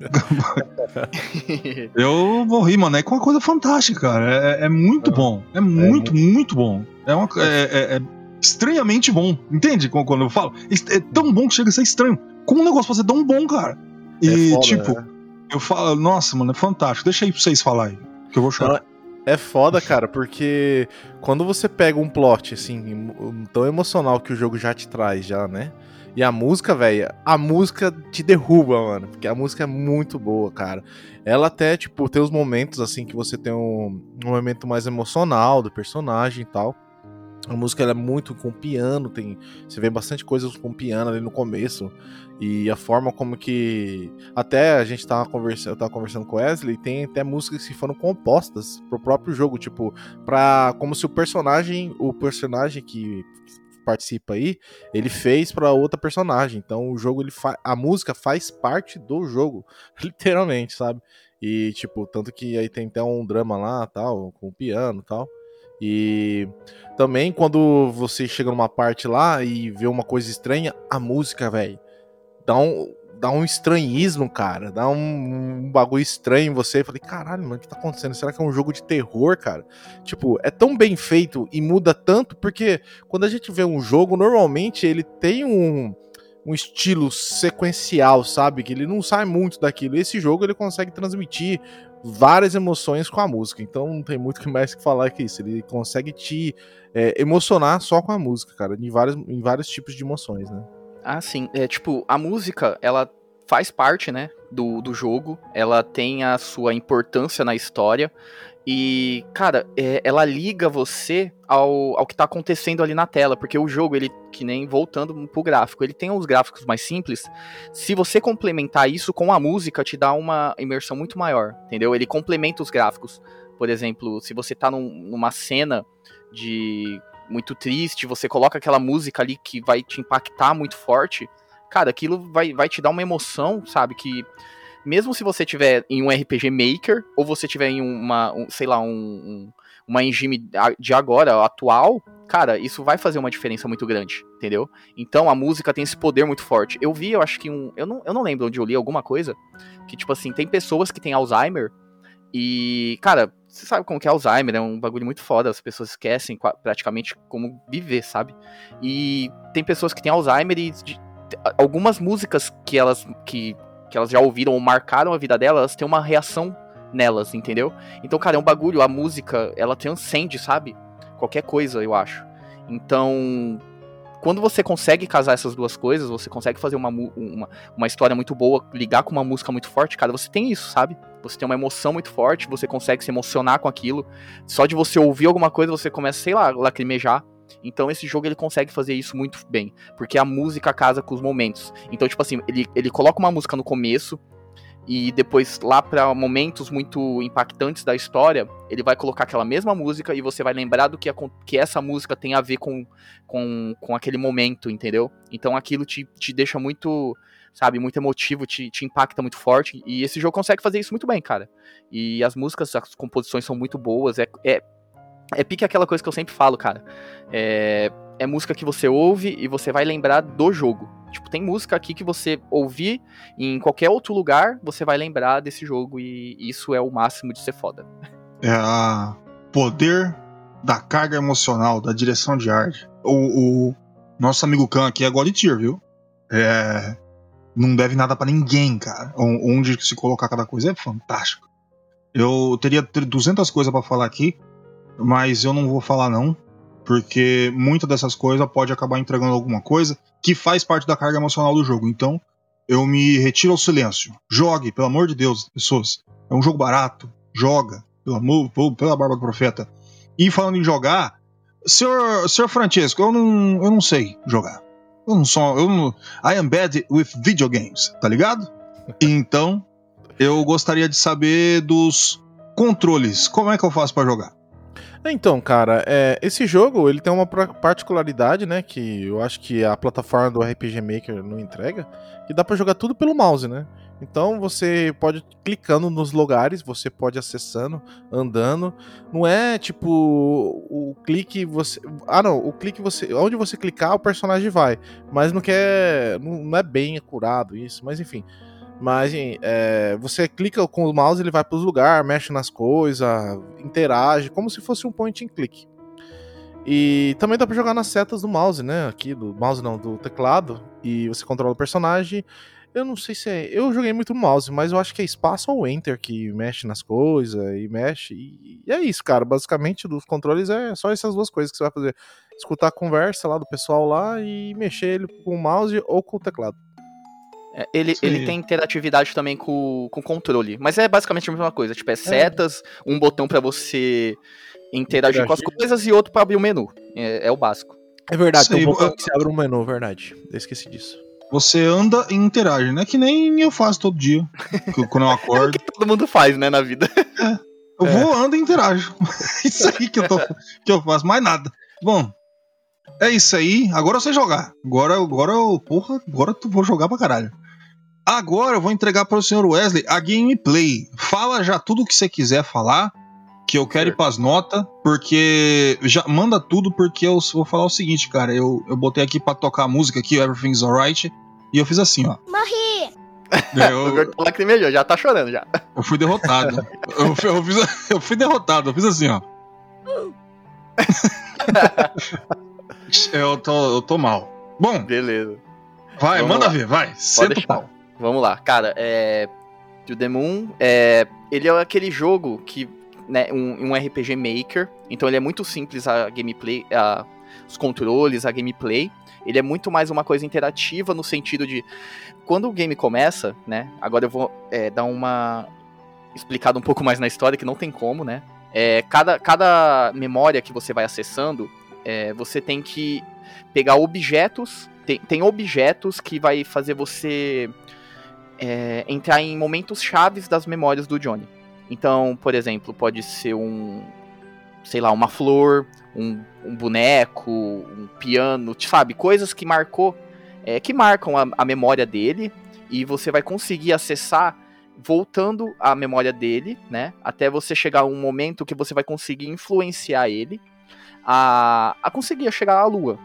Speaker 1: *laughs* Eu vou rir, mano. É uma coisa fantástica, cara. É, é muito
Speaker 2: É.
Speaker 1: bom. É muito, muito bom. É, uma, é, é- é estranhamente bom. Entende quando eu falo? É tão bom que chega a ser estranho. Como um negócio pode ser tão bom, cara? E,
Speaker 2: É foda,
Speaker 1: tipo,
Speaker 2: né?
Speaker 1: eu falo, nossa, mano, é fantástico. Deixa aí pra vocês falarem. Que eu vou chorar.
Speaker 2: É foda, cara, porque quando você pega um plot, assim, tão emocional que o jogo já te traz, já, né? E a música, velho, a música te derruba, mano. Porque a música é muito boa, cara. Ela até, tipo, tem os momentos, assim, que você tem um, um momento mais emocional do personagem e tal. A música é muito com piano, tem. Você vê bastante coisas com piano ali no começo. E a forma como que. Até a gente tava conversando, tava conversando com Wesley, tem até músicas que foram compostas pro próprio jogo, tipo, pra. Como se o personagem. O personagem que participa aí, ele fez pra outra personagem. Então o jogo, ele a música faz parte do jogo, *laughs* literalmente, sabe? E, tipo, tanto que aí tem até um drama lá, tal, com o piano tal. E também quando você chega numa parte lá e vê uma coisa estranha, a música, velho, dá um, dá um estranhismo, cara. Dá um, um bagulho estranho em você. Eu falei, caralho, mano, o que tá acontecendo? Será que é um jogo de terror, cara? Tipo, é tão bem feito e muda tanto, porque quando a gente vê um jogo, normalmente ele tem um, um estilo sequencial, sabe? Que ele não sai muito daquilo. Esse jogo ele consegue transmitir várias emoções com a música. Então não tem muito *laughs* que mais que falar que isso. Ele consegue te é, emocionar só com a música, cara, em vários, em vários tipos de emoções, né?
Speaker 4: Ah, sim. É, tipo, a música, ela faz parte, né, do, do jogo. Ela tem a sua importância na história. E, cara, é, ela liga você ao, ao que tá acontecendo ali na tela. Porque o jogo, ele, que nem voltando pro gráfico, ele tem os gráficos mais simples. Se você complementar isso com a música, te dá uma imersão muito maior, entendeu? Ele complementa os gráficos. Por exemplo, se você tá num- numa cena de muito triste, você coloca aquela música ali que vai te impactar muito forte, cara, aquilo vai, vai te dar uma emoção, sabe? Que mesmo se você tiver em um RPG Maker, ou você tiver em uma, um, sei lá, um, um- uma engine de agora, atual, cara, isso vai fazer uma diferença muito grande, entendeu? Então a música tem esse poder muito forte. Eu vi, eu acho que um. Eu não, eu não lembro onde eu li alguma coisa, que, tipo assim, tem pessoas que têm Alzheimer e, cara, você sabe como que é Alzheimer, é um bagulho muito foda, as pessoas esquecem praticamente como viver, sabe? E tem pessoas que têm Alzheimer e de- algumas músicas que elas, que, que elas já ouviram ou marcaram a vida delas, elas têm uma reação nelas, entendeu? Então, cara, é um bagulho, a música, ela transcende, sabe? Qualquer coisa, eu acho. Então, quando você consegue casar essas duas coisas, você consegue fazer uma, uma, uma história muito boa, ligar com uma música muito forte, cara, você tem isso, sabe? Você tem uma emoção muito forte, você consegue se emocionar com aquilo. Só de você ouvir alguma coisa, você começa, sei lá, lacrimejar. Então esse jogo ele consegue fazer isso muito bem, porque a música casa com os momentos. Então, tipo assim, ele, ele coloca uma música no começo e depois lá pra momentos muito impactantes da história, ele vai colocar aquela mesma música e você vai lembrar do que, acon- que essa música tem a ver com, com, com aquele momento, entendeu? Então aquilo te, te deixa muito, sabe, muito emotivo, te, te impacta muito forte. E esse jogo consegue fazer isso muito bem, cara. E as músicas, as composições são muito boas. É, é, é pique aquela coisa que eu sempre falo, cara. É, é música que você ouve e você vai lembrar do jogo. Tipo, tem música aqui que você ouvir em qualquer outro lugar, você vai lembrar desse jogo e isso é o máximo de ser foda.
Speaker 1: É a poder da carga emocional, da direção de arte. O, o nosso amigo Khan aqui é God Tier, viu? É. não deve nada pra ninguém, cara. Onde se colocar cada coisa é fantástico. Eu teria ter 200 coisas pra falar aqui, mas eu não vou falar não, porque muita dessas coisas pode acabar entregando alguma coisa que faz parte da carga emocional do jogo. Então, eu me retiro ao silêncio. Jogue, pelo amor de Deus, pessoas. É um jogo barato. Joga, pelo amor, pela barba do profeta. E falando em jogar, senhor, senhor Francesco, eu não, eu não sei jogar. Eu não sou, eu não, I am bad with videogames, tá ligado? Então, eu gostaria de saber dos controles. Como é que eu faço pra jogar?
Speaker 2: Então, cara, é, esse jogo ele tem uma particularidade, né? Que eu acho que a plataforma do RPG Maker não entrega, que dá pra jogar tudo pelo mouse, né? Então você pode clicando nos lugares, você pode acessando, andando. Não é tipo o clique você, ah não, o clique você, onde você clicar o personagem vai, mas não quer, não é bem acurado isso, mas enfim. Mas é, você clica com o mouse, ele vai para os lugares, mexe nas coisas, interage, como se fosse um point and click. E também dá para jogar nas setas do mouse, né? Aqui, do mouse não, do teclado. E você controla o personagem. Eu não sei se é. Eu joguei muito no mouse, mas eu acho que é espaço ou enter que mexe nas coisas e mexe. E é isso, cara. Basicamente, dos controles é só essas duas coisas que você vai fazer: escutar a conversa lá do pessoal lá e mexer ele com o mouse ou com o teclado.
Speaker 4: É, ele, ele tem interatividade também com com o controle, mas é basicamente a mesma coisa. Tipo, é setas, um botão pra você interagir, com as
Speaker 2: Interagir.
Speaker 4: coisas e outro pra abrir o menu. É, é o básico.
Speaker 2: É verdade,
Speaker 1: aí,
Speaker 2: tem um botão
Speaker 1: eu-
Speaker 2: que se abre um menu, verdade. Eu esqueci disso.
Speaker 1: Você anda e interage, né? Que nem eu faço todo dia. *laughs* Quando eu
Speaker 4: É o
Speaker 1: acordo.
Speaker 4: que todo mundo faz, né, na vida.
Speaker 1: Eu
Speaker 2: É.
Speaker 1: vou, ando e interajo. *laughs* isso aí que eu, tô, que eu faço, mais nada. Bom, é isso aí. Agora eu sei jogar. Agora, agora eu, porra, agora eu vou jogar pra caralho. Agora eu vou entregar para o senhor Wesley a gameplay. Fala já tudo o que você quiser falar, que eu quero ir pras notas, porque já manda tudo, porque eu vou falar o seguinte, cara. Eu, eu botei aqui pra tocar a música aqui, o Everything's Alright, e eu fiz assim, ó.
Speaker 7: Morri! *laughs*
Speaker 1: Eu,
Speaker 4: lacrimejou, já tá chorando já.
Speaker 1: eu fui derrotado. *laughs* eu, fui- eu fiz, eu fui derrotado, eu fiz assim, ó. *laughs* eu, tô, eu tô mal. Bom,
Speaker 4: Beleza.
Speaker 1: vai,
Speaker 4: Vamos
Speaker 1: manda
Speaker 4: lá.
Speaker 1: ver, vai. Senta o pau.
Speaker 4: Vamos lá, cara. É. To the Moon, é, ele é aquele jogo que. Né, um, um RPG Maker. Então ele é muito simples a gameplay, a, os controles, a gameplay. Ele é muito mais uma coisa interativa no sentido de. Quando o game começa, né? Agora eu vou é, dar uma. explicada um pouco mais na história, que não tem como, né? É, cada, cada memória que você vai acessando, é, você tem que pegar objetos. Tem, tem objetos que vai fazer você é, entrar em momentos chaves das memórias do Johnny. Então, por exemplo, pode ser um, sei lá, uma flor, um, um boneco, um piano, sabe? Coisas que marcou, é, que marcam a, a memória dele e você vai conseguir acessar voltando a memória dele, né? Até você chegar a um momento que você vai conseguir influenciar ele a, a conseguir chegar à lua.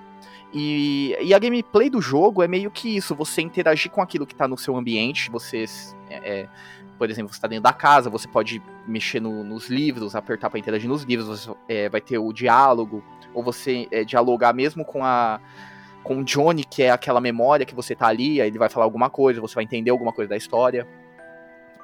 Speaker 4: E, e a gameplay do jogo é meio que isso, você interagir com aquilo que tá no seu ambiente, você, é, é, por exemplo, você tá dentro da casa, você pode mexer no- nos livros, apertar para interagir nos livros, você é, vai ter o diálogo, ou você é, dialogar mesmo com a com o Johnny, que é aquela memória que você tá ali, aí ele vai falar alguma coisa, você vai entender alguma coisa da história.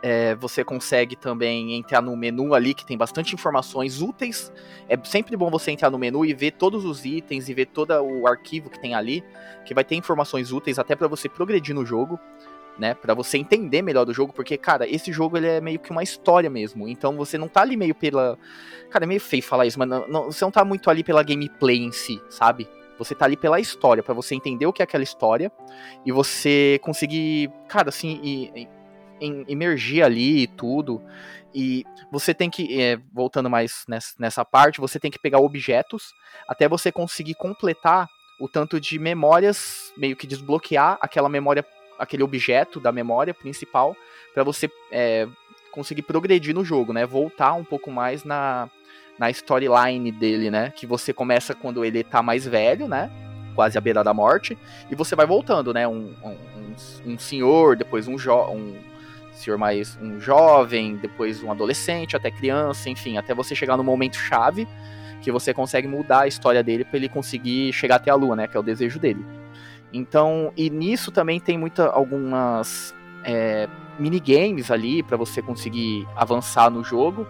Speaker 4: É, você consegue também entrar no menu ali que tem bastante informações úteis. É sempre bom você entrar no menu e ver todos os itens e ver todo o arquivo que tem ali, que vai ter informações úteis até pra você progredir no jogo, né? Para você entender melhor do jogo, porque cara, esse jogo ele é meio que uma história mesmo. Então você não tá ali meio pela, cara, é meio feio falar isso, mas não- não- você não tá muito ali pela gameplay em si, sabe? Você tá ali pela história, pra você entender o que é aquela história e você conseguir, cara, assim, e, e- em- emergir ali e tudo. E você tem que, é, voltando mais nessa, nessa parte, você tem que pegar objetos até você conseguir completar o tanto de memórias, meio que desbloquear aquela memória, aquele objeto da memória principal, pra você é, conseguir progredir no jogo, né? Voltar um pouco mais na, na storyline dele, né? Que você começa quando ele tá mais velho, né? Quase à beira da morte, e você vai voltando, né? Um, um, um- um senhor, depois um, jo um senhor mais um jovem, depois um adolescente, até criança, enfim, até você chegar no momento chave que você consegue mudar a história dele pra ele conseguir chegar até a lua, né, que é o desejo dele. Então, e nisso também tem muita algumas é, minigames ali para você conseguir avançar no jogo.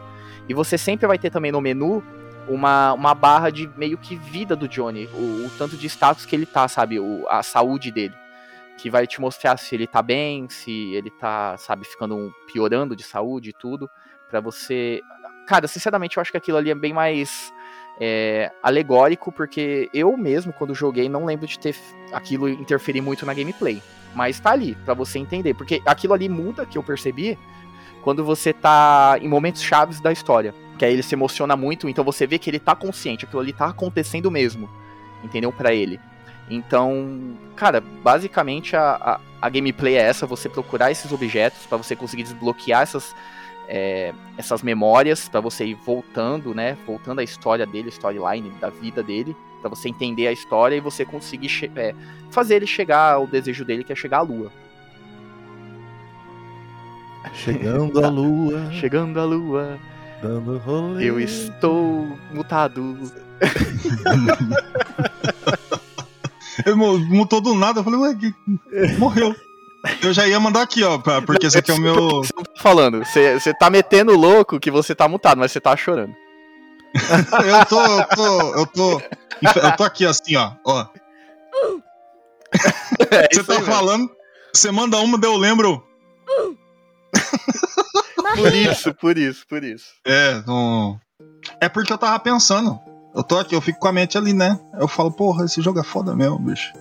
Speaker 4: E você sempre vai ter também no menu uma, uma barra de meio que vida do Johnny, o, o tanto de status que ele tá, sabe? O, a saúde dele. Que vai te mostrar se ele tá bem, se ele tá, sabe, ficando um- piorando de saúde e tudo. Pra você. Cara, sinceramente, eu acho que aquilo ali é bem mais é, alegórico, porque eu mesmo, quando joguei, não lembro de ter aquilo interferir muito na gameplay. Mas tá ali, pra você entender. Porque aquilo ali muda, que eu percebi, quando você tá em momentos chaves da história. Que aí ele se emociona muito, então você vê que ele tá consciente, aquilo ali tá acontecendo mesmo. Entendeu? Pra ele. Então, cara, basicamente a, a, a gameplay é essa, você procurar esses objetos pra você conseguir desbloquear essas, é, essas memórias, pra você ir voltando, né? Voltando a história dele, a storyline da vida dele, pra você entender a história e você conseguir é, fazer ele chegar ao desejo dele, que é chegar à lua.
Speaker 2: Chegando a *laughs* lua,
Speaker 4: Chegando à lua,
Speaker 2: dando rolê.
Speaker 4: eu estou mutado. *laughs*
Speaker 1: Ele mu- mutou do nada, eu falei, ué, que... morreu. Eu já ia mandar aqui, ó, pra- porque esse aqui é o meu. *laughs*
Speaker 4: Você não tá falando, você você tá metendo louco que você tá mutado, mas você tá chorando. *laughs*
Speaker 1: Eu tô, eu tô, eu tô. Eu tô aqui assim, ó. ó. *laughs*
Speaker 4: É
Speaker 1: Você tá
Speaker 4: aí, velho.
Speaker 1: falando, você manda uma, daí eu lembro.
Speaker 4: Por isso, por isso, por isso.
Speaker 1: É, não. É porque eu tava pensando. Eu tô aqui, eu fico com a mente ali, né? Eu falo, porra, esse jogo é foda mesmo, bicho.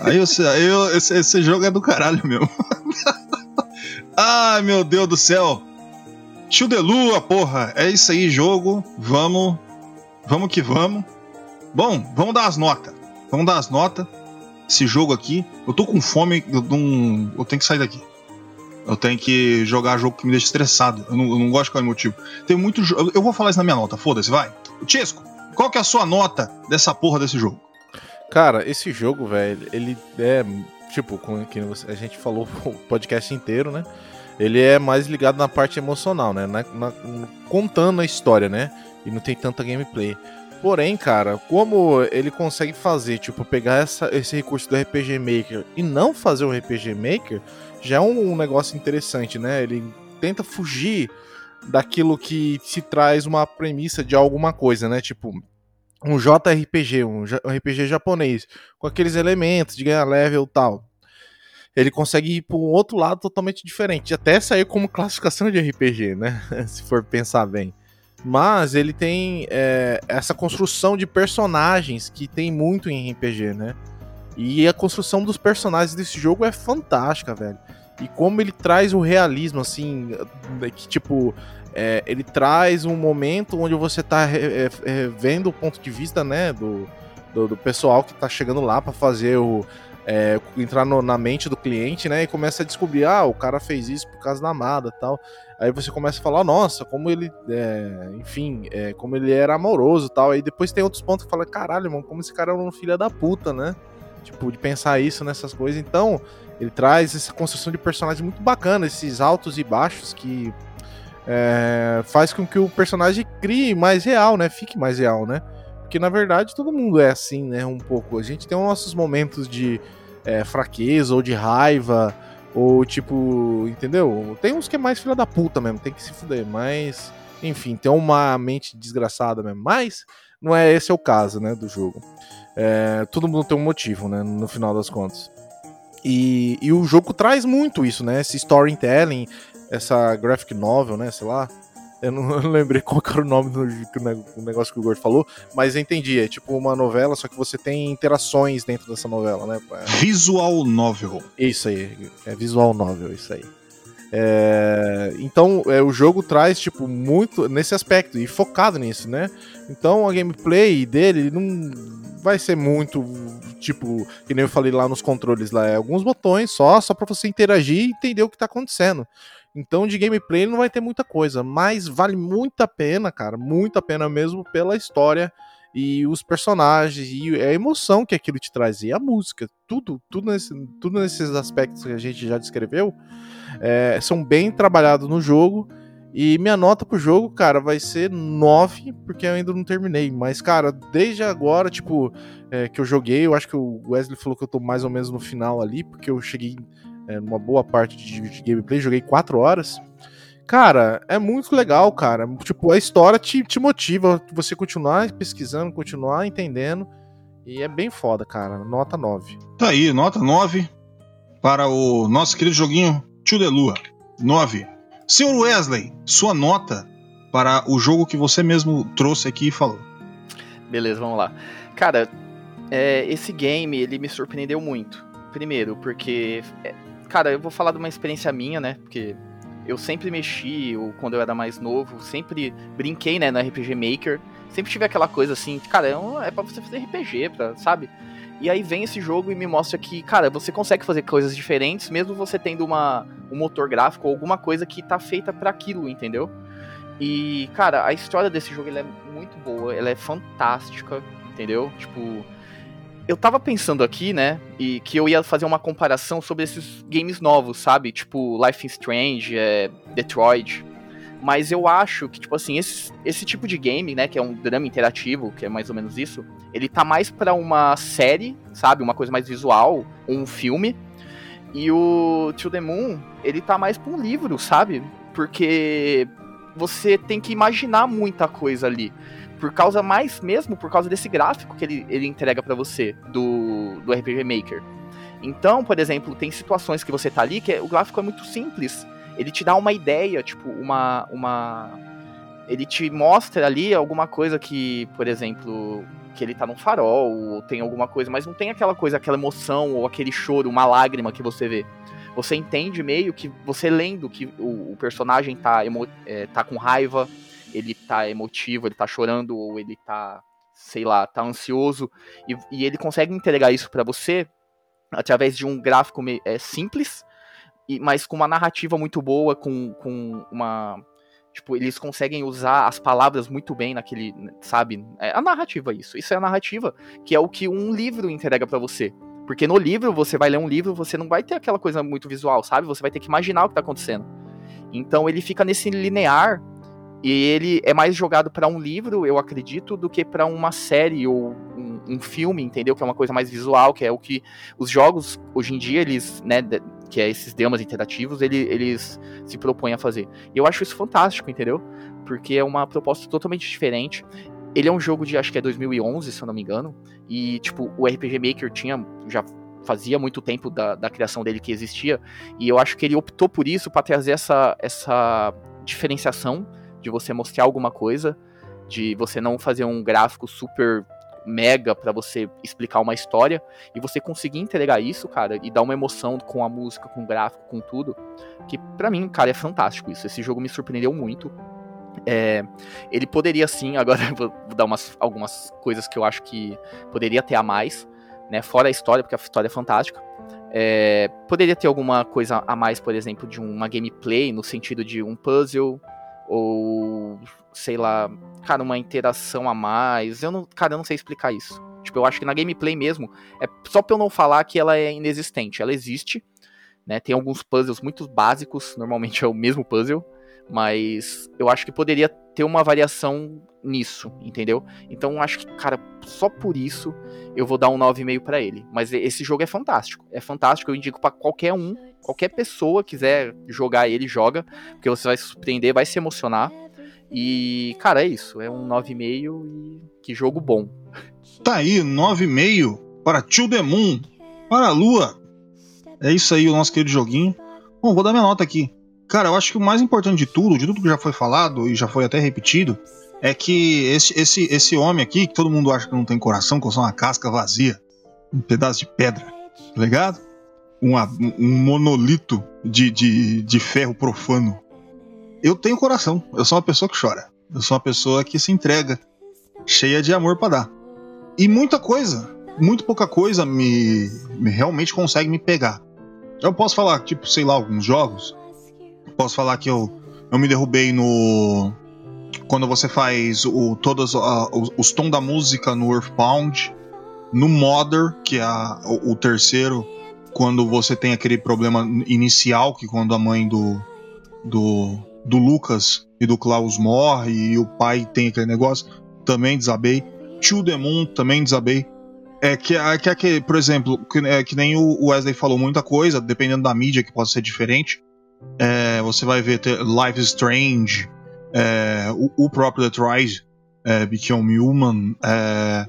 Speaker 1: Aí, eu, aí eu, esse, esse jogo é do caralho mesmo. *laughs* Ai, meu Deus do céu. Tio de Lua, porra. É isso aí, jogo. Vamos. Vamos que vamos. Bom, vamos dar as notas. Vamos dar as notas. Esse jogo aqui. Eu tô com fome. Eu, não, eu tenho que sair daqui. Eu tenho que jogar jogo que me deixa estressado. Eu não, eu não gosto de qual o motivo. Tem muito. Eu vou falar isso na minha nota, foda-se, vai. Chesco, qual que é a sua nota dessa porra desse jogo?
Speaker 2: Cara, esse jogo, velho, ele é. Tipo, com que você- a gente falou *laughs* o podcast inteiro, né? Ele é mais ligado na parte emocional, né? Na- na- contando a história, né? E não tem tanta gameplay. Porém, cara, como ele consegue fazer, tipo, pegar essa- esse recurso do RPG Maker e não fazer um RPG Maker, já é um, um negócio interessante, né? Ele tenta fugir daquilo que se traz uma premissa de alguma coisa, né? Tipo, um JRPG, um, RPG japonês, com aqueles elementos de ganhar level e tal. Ele consegue ir para um outro lado totalmente diferente, até sair como classificação de RPG, né? *laughs* Se for pensar bem. Mas ele tem é, essa construção de personagens que tem muito em RPG, né? E a construção dos personagens desse jogo é fantástica, velho. E como ele traz o realismo, assim, que tipo, é, ele traz um momento onde você tá é, é, vendo o ponto de vista, né, do, do, do pessoal que tá chegando lá para fazer o. é, entrar no- na mente do cliente, né, e começa a descobrir, ah, o cara fez isso por causa da amada tal. Aí você começa a falar, nossa, como ele, é, enfim, é, como ele era amoroso tal. Aí depois tem outros pontos que fala, caralho, mano, como esse cara era um filho da puta, né? Tipo, de pensar isso nessas coisas. Então, ele traz essa construção de personagem muito bacana, esses altos e baixos que é, faz com que o personagem crie mais real, né? Fique mais real, né? Porque na verdade todo mundo é assim, né? Um pouco. A gente tem os nossos momentos de é, fraqueza ou de raiva, ou tipo, entendeu? Tem uns que é mais filha da puta mesmo, tem que se fuder, mas enfim, tem uma mente desgraçada mesmo. Mas não é esse é o caso, né? Do jogo. É, todo mundo tem um motivo, né? No final das contas. E, e o jogo traz muito isso, né? Esse storytelling, essa graphic novel, né? Sei lá. Eu não, *laughs* eu não lembrei qual era o nome do, do negócio que o Gordo falou, mas eu entendi. É tipo uma novela, só que você tem interações dentro dessa novela, né?
Speaker 1: Visual Novel.
Speaker 2: Isso aí, é visual novel, isso aí. É, então, é, o jogo traz, tipo, muito nesse aspecto e focado nisso, né? Então, a gameplay dele não vai ser muito, tipo, que nem eu falei lá nos controles lá, é alguns botões só, só pra você interagir e entender o que tá acontecendo. Então, de gameplay não vai ter muita coisa, mas vale muito a pena, cara, muito a pena mesmo pela história e os personagens e a emoção que aquilo te traz e a música, tudo, tudo, nesse, tudo nesses aspectos que a gente já descreveu, é, são bem trabalhados no jogo E minha nota pro jogo, cara, vai ser 9, porque eu ainda não terminei. Mas, cara, desde agora, tipo, é, que eu joguei, eu acho que o Wesley falou que eu tô mais ou menos no final ali, porque eu cheguei é, numa boa parte de, de gameplay, joguei 4 horas. Cara, é muito legal, cara. Tipo, a história te, te motiva você continuar pesquisando, continuar entendendo. E é bem foda, cara. Nota 9.
Speaker 1: Tá aí, nota 9 para o nosso querido joguinho Tio de Lua. 9. Senhor Wesley, sua nota para o jogo que você mesmo trouxe aqui e falou.
Speaker 4: Beleza, vamos lá. Cara, é, esse game, ele me surpreendeu muito. Primeiro, porque... é, cara, eu vou falar de uma experiência minha, né? Porque eu sempre mexi, eu, quando eu era mais novo, sempre brinquei, né, no RPG Maker. Sempre tive aquela coisa assim, cara, é, é pra você fazer RPG, pra, sabe? E aí vem esse jogo e me mostra que, cara, você consegue fazer coisas diferentes, mesmo você tendo uma, um motor gráfico ou alguma coisa que tá feita pra aquilo, entendeu? E, cara, a história desse jogo é muito boa, ela é fantástica, entendeu? Tipo, eu tava pensando aqui, né, e que eu ia fazer uma comparação sobre esses games novos, sabe? Tipo, Life is Strange, é, Detroit. Mas eu acho que, tipo assim, esse, esse tipo de game, né, que é um drama interativo, que é mais ou menos isso, ele tá mais pra uma série, sabe? Uma coisa mais visual, um filme. E o To The Moon, ele tá mais pra um livro, sabe? Porque você tem que imaginar muita coisa ali. Por causa mais mesmo, por causa desse gráfico que ele, ele entrega pra você do, do RPG Maker. Então, por exemplo, tem situações que você tá ali que é- o gráfico é muito simples. Ele te dá uma ideia, tipo, uma. uma ele te mostra ali alguma coisa que, por exemplo, que ele tá num farol, ou tem alguma coisa, mas não tem aquela coisa, aquela emoção, ou aquele choro, uma lágrima que você vê. Você entende meio que você lendo que o, o personagem tá, emo, é, tá com raiva, ele tá emotivo, ele tá chorando, ou ele tá, sei lá, tá ansioso, e, e ele consegue entregar isso pra você através de um gráfico é, simples, e, mas com uma narrativa muito boa, com, com uma. Tipo, eles conseguem usar as palavras muito bem naquele. Sabe? É a narrativa, isso. Isso é a narrativa, que é o que um livro entrega pra você. Porque no livro, você vai ler um livro, você não vai ter aquela coisa muito visual, sabe? Você vai ter que imaginar o que tá acontecendo. Então ele fica nesse linear e ele é mais jogado pra um livro, eu acredito, do que pra uma série ou um, um filme, entendeu? Que é uma coisa mais visual, que é o que os jogos hoje em dia eles, né, que é esses dramas interativos, ele, eles se propõem a fazer. E eu acho isso fantástico, entendeu? Porque é uma proposta totalmente diferente. Ele é um jogo de acho que é 2011, se eu não me engano, e tipo, o RPG Maker tinha já fazia muito tempo da, da criação dele que existia, e eu acho que ele optou por isso para trazer essa essa diferenciação de você mostrar alguma coisa, de você não fazer um gráfico super mega pra você explicar uma história e você conseguir entregar isso, cara, e dar uma emoção com a música, com o gráfico, com tudo, que pra mim, cara, é fantástico isso. Esse jogo me surpreendeu muito. É, ele poderia sim, *laughs* agora vou dar umas, algumas coisas que eu acho que poderia ter a mais, né? Fora a história, porque a história é fantástica. É, poderia ter alguma coisa a mais, por exemplo, de uma gameplay, no sentido de um puzzle, ou sei lá, cara, uma interação a mais. Eu não, cara, eu não sei explicar isso. Tipo, eu acho que na gameplay mesmo, é só pra eu não falar que ela é inexistente. Ela existe, né? Tem alguns puzzles muito básicos, normalmente é o mesmo puzzle, mas eu acho que poderia ter uma variação nisso, entendeu? Então acho que, cara, só por isso eu vou dar um 9,5 pra ele. Mas esse jogo é fantástico. É fantástico, eu indico pra qualquer um, qualquer pessoa quiser jogar ele, joga, porque você vai se surpreender, vai se emocionar. E, cara, é isso. É um 9,5 e que jogo bom.
Speaker 1: Tá aí, 9,5 para Tio para a Lua. É isso aí, o nosso querido joguinho. Bom, vou dar minha nota aqui. Cara, eu acho que o mais importante de tudo, de tudo que já foi falado e já foi até repetido, é que esse, esse, esse homem aqui, que todo mundo acha que não tem coração, que é uma casca vazia, um pedaço de pedra, tá ligado? Uma- um monolito de, de, de ferro profano. Eu tenho coração, eu sou uma pessoa que chora. Eu sou uma pessoa que se entrega, cheia de amor pra dar. E muita coisa, muito pouca coisa me, me realmente consegue me pegar. Eu posso falar, tipo, sei lá, alguns jogos. Posso falar que eu, eu me derrubei no. Quando você faz o, todos ah, os, os tons da música no Earthbound. No Mother, que é a- o, o terceiro, quando você tem aquele problema inicial, que quando a mãe do. do do Lucas e do Klaus morre e o pai tem aquele negócio, também desabei. To the Moon também desabei. É que, é que, é que por exemplo, que, é, que nem o Wesley falou muita coisa, dependendo da mídia que pode ser diferente. É, você vai ver Life is Strange, é, o, o próprio Detroit, é, Become Human, é,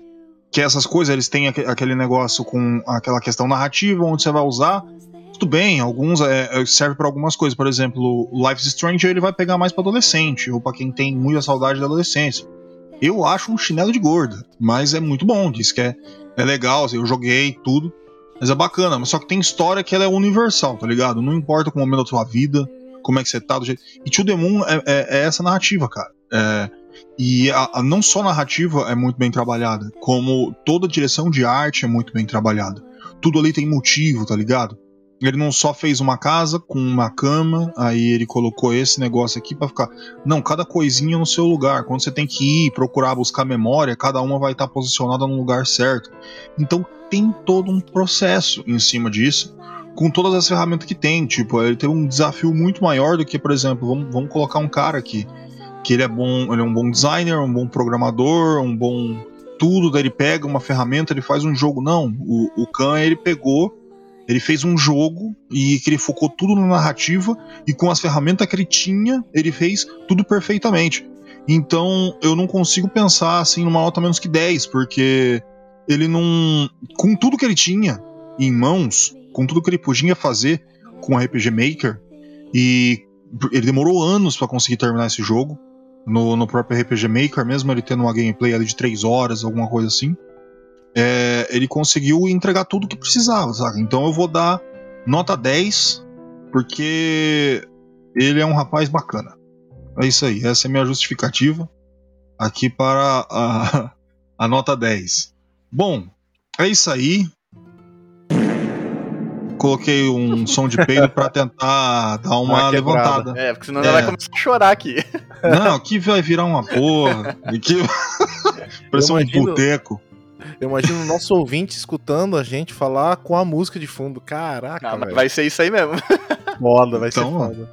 Speaker 1: que essas coisas eles têm aque- aquele negócio com aquela questão narrativa onde você vai usar. Tudo bem, alguns é, é, serve para algumas coisas. Por exemplo, Life is Strange ele vai pegar mais para adolescente ou para quem tem muita saudade da adolescência. Eu acho um chinelo de gorda, mas é muito bom. Diz que é, é legal, eu joguei tudo, mas é bacana. Mas só que tem história que ela é universal, tá ligado? Não importa com o momento da sua vida, como é que você tá, do jeito. E To The Moon é, é- é essa narrativa, cara. É, e a, a- não só a narrativa é muito bem trabalhada, como toda a direção de arte é muito bem trabalhada. Tudo ali tem motivo, tá ligado? Ele não só fez uma casa com uma cama, aí ele colocou esse negócio aqui pra ficar. Não, cada coisinha no seu lugar. Quando você tem que ir procurar buscar memória, cada uma vai estar posicionada no lugar certo. Então tem todo um processo em cima disso, com todas as ferramentas que tem. Tipo, ele tem um desafio muito maior do que, por exemplo, vamos, vamos colocar um cara aqui que ele é bom, ele é um bom designer, um bom programador, um bom tudo, daí ele pega uma ferramenta, ele faz um jogo. Não, o, o Khan ele pegou, ele fez um jogo e que ele focou tudo na narrativa e com as ferramentas que ele tinha, ele fez tudo perfeitamente. Então eu não consigo pensar assim numa nota menos que 10, porque ele não. Com tudo que ele tinha em mãos, com tudo que ele podia fazer com o RPG Maker, e ele demorou anos para conseguir terminar esse jogo. No, no próprio RPG Maker, mesmo ele tendo uma gameplay ali de 3 horas, alguma coisa assim, é, ele conseguiu entregar tudo que precisava, sabe? Então eu vou dar nota 10, porque ele é um rapaz bacana. É isso aí, essa é minha justificativa aqui para a, *laughs* a nota 10. Bom, é isso aí. Coloquei um som de peido para tentar dar uma levantada.
Speaker 4: É, porque senão
Speaker 1: É.
Speaker 4: ela vai começar a chorar aqui.
Speaker 1: Não, aqui vai virar uma porra. Aqui... *laughs* Parece um
Speaker 2: imagino-
Speaker 1: boteco.
Speaker 2: Eu imagino o nosso ouvinte escutando a gente falar com a música de fundo. Caraca,
Speaker 4: Não,
Speaker 2: velho.
Speaker 4: vai ser isso aí mesmo.
Speaker 2: Foda, vai
Speaker 1: Então,
Speaker 2: ser foda.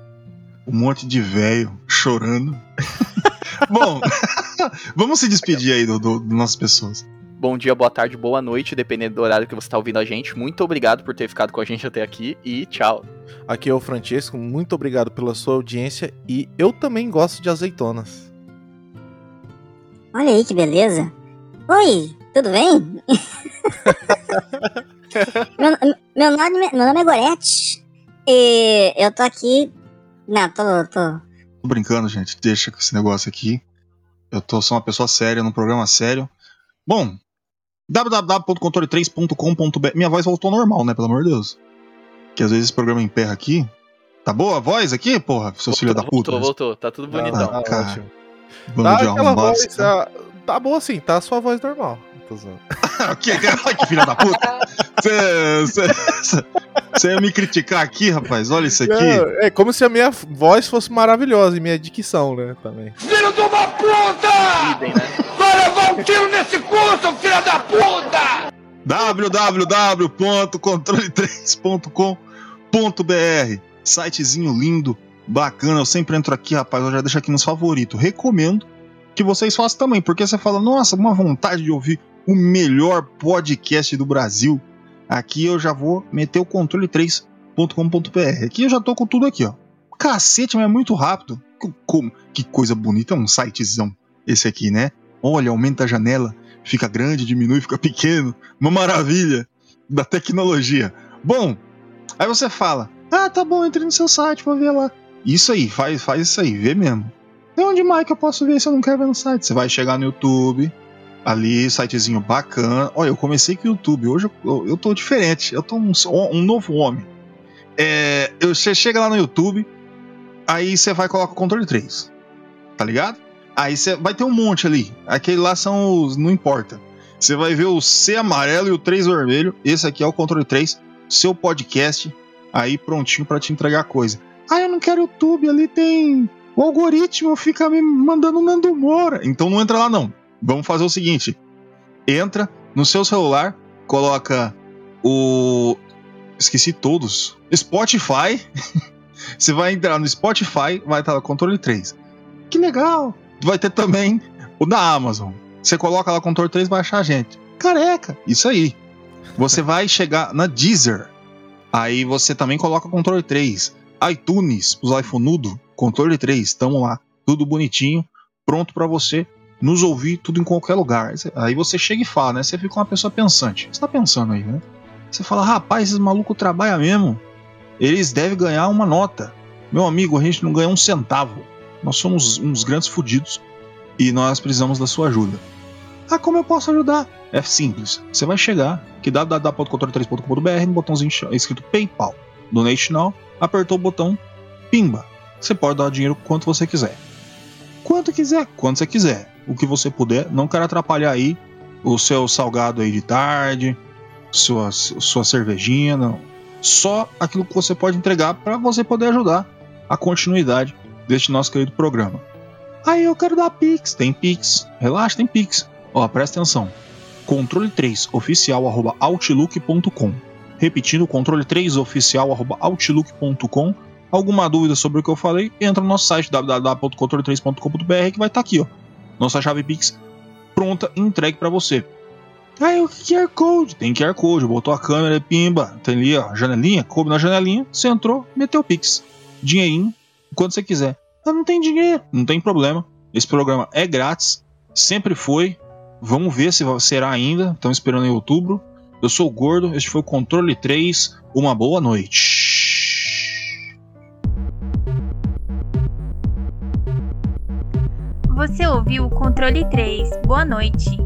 Speaker 1: Um monte de velho chorando. *laughs* Bom, *laughs* vamos se despedir aí do, do, das nossas pessoas.
Speaker 4: Bom dia, boa tarde, boa noite, dependendo do horário que você tá ouvindo a gente. Muito obrigado por ter ficado com a gente até aqui e tchau.
Speaker 2: Aqui é o Francesco, muito obrigado pela sua audiência e eu também gosto de azeitonas.
Speaker 8: Olha aí que beleza. Oi, tudo bem? *laughs* meu, meu nome, meu nome é Gorete. E eu tô aqui. Não, tô. tô.
Speaker 1: Tô brincando, gente. Deixa com esse negócio aqui. Eu tô sou uma pessoa séria, num programa sério. Bom, www.controle3.com.br. Minha voz voltou ao normal, né? Pelo amor de Deus. Que às vezes esse programa emperra aqui. Tá boa a voz aqui, porra? Seus filhos da puta.
Speaker 4: Voltou, voltou, tá tudo bonitão.
Speaker 1: Ah, cara.
Speaker 2: ótimo.
Speaker 1: Bando
Speaker 2: Tá
Speaker 1: de
Speaker 2: aquela
Speaker 1: arrombados.
Speaker 2: voz. ah, tá boa assim, tá a sua voz normal.
Speaker 1: Que, *laughs* *laughs* que filha da puta. Você ia me criticar aqui, rapaz? Olha isso aqui.
Speaker 2: Não, é como se a minha voz fosse maravilhosa e minha dicção, né? Também.
Speaker 3: Filho de uma puta!
Speaker 4: Idem, né?
Speaker 3: Levar um tiro nesse cu, seu filho da puta!
Speaker 1: www.controle3.com.br Sitezinho lindo, bacana. Eu sempre entro aqui, rapaz. Eu já deixo aqui nos favoritos. Recomendo que vocês façam também, porque você fala, nossa, uma vontade de ouvir o melhor podcast do Brasil. Aqui eu já vou meter o controle3.com.br. Aqui eu já tô com tudo aqui, ó. Cacete, mas é muito rápido. Co- Como? Que coisa bonita, é um sitezão esse aqui, né? Olha, aumenta a janela, fica grande, diminui, fica pequeno. Uma maravilha da tecnologia. Bom, aí você fala: Ah, tá bom, entre no seu site pra ver lá. Isso aí, faz, faz isso aí, vê mesmo. E onde mais que eu posso ver se eu não quero ver no site? Você vai chegar no YouTube, ali, sitezinho bacana. Olha, eu comecei com o YouTube, hoje eu, eu, eu tô diferente, eu tô um, um novo homem. É, eu- você chega lá no YouTube, aí você vai e coloca o controle 3, tá ligado? Aí você vai ter um monte ali. Aquele lá são os. Não importa. Você vai ver o C amarelo e o 3 vermelho. Esse aqui é o controle 3, seu podcast, aí prontinho pra te entregar coisa. Ah, eu não quero YouTube, ali tem. O algoritmo fica me mandando Nando Moura. Então não entra lá não. Vamos fazer o seguinte: entra no seu celular, coloca o. Esqueci todos. Spotify. *laughs* Você vai entrar no Spotify, vai estar lá controle 3. Que legal! Vai ter também o da Amazon. Você coloca lá controle 3 vai achar a gente. Careca! Isso aí. Você *laughs* vai chegar na Deezer. Aí você também coloca controle 3. iTunes, os iPhoneudo, controle 3, estão lá. Tudo bonitinho, pronto pra você nos ouvir tudo em qualquer lugar. Aí você chega e fala, né? Você fica uma pessoa pensante. Você tá pensando aí, né? Você fala, rapaz, esses malucos trabalham mesmo. Eles devem ganhar uma nota. Meu amigo, a gente não ganha um centavo. Nós somos uns grandes fudidos e nós precisamos da sua ajuda. Ah, como eu posso ajudar? É simples. Você vai chegar que www.controle3.com.br no botãozinho escrito PayPal, Donate Now, apertou o botão Pimba. Você pode dar dinheiro quanto você quiser. Quanto quiser, quanto você quiser. O que você puder, não quero atrapalhar aí o seu salgado aí de tarde, sua, sua cervejinha, não. Só aquilo que você pode entregar para você poder ajudar a continuidade deste nosso querido programa. Aí eu quero dar Pix, tem Pix, relaxa, tem Pix. Ó, presta atenção. Controle 3 oficial arroba outlook.com. Repetindo, controle 3 oficial arroba outlook.com. Alguma dúvida sobre o que eu falei, entra no nosso site www.controle3.com.br que vai estar aqui, ó. Nossa chave Pix pronta entregue para você. Aí o QR Code, tem QR Code, botou a câmera, pimba, tem ali ó, janelinha, coube na janelinha, você entrou, meteu o Pix. Dinheirinho, quando você quiser. Ah, não tem dinheiro, não tem problema. Esse programa é grátis, sempre foi. Vamos ver se será ainda. Estamos esperando em outubro. Eu sou o Gordo, este foi o Controle 3. Uma boa noite.
Speaker 9: Você ouviu o Controle 3. Boa noite.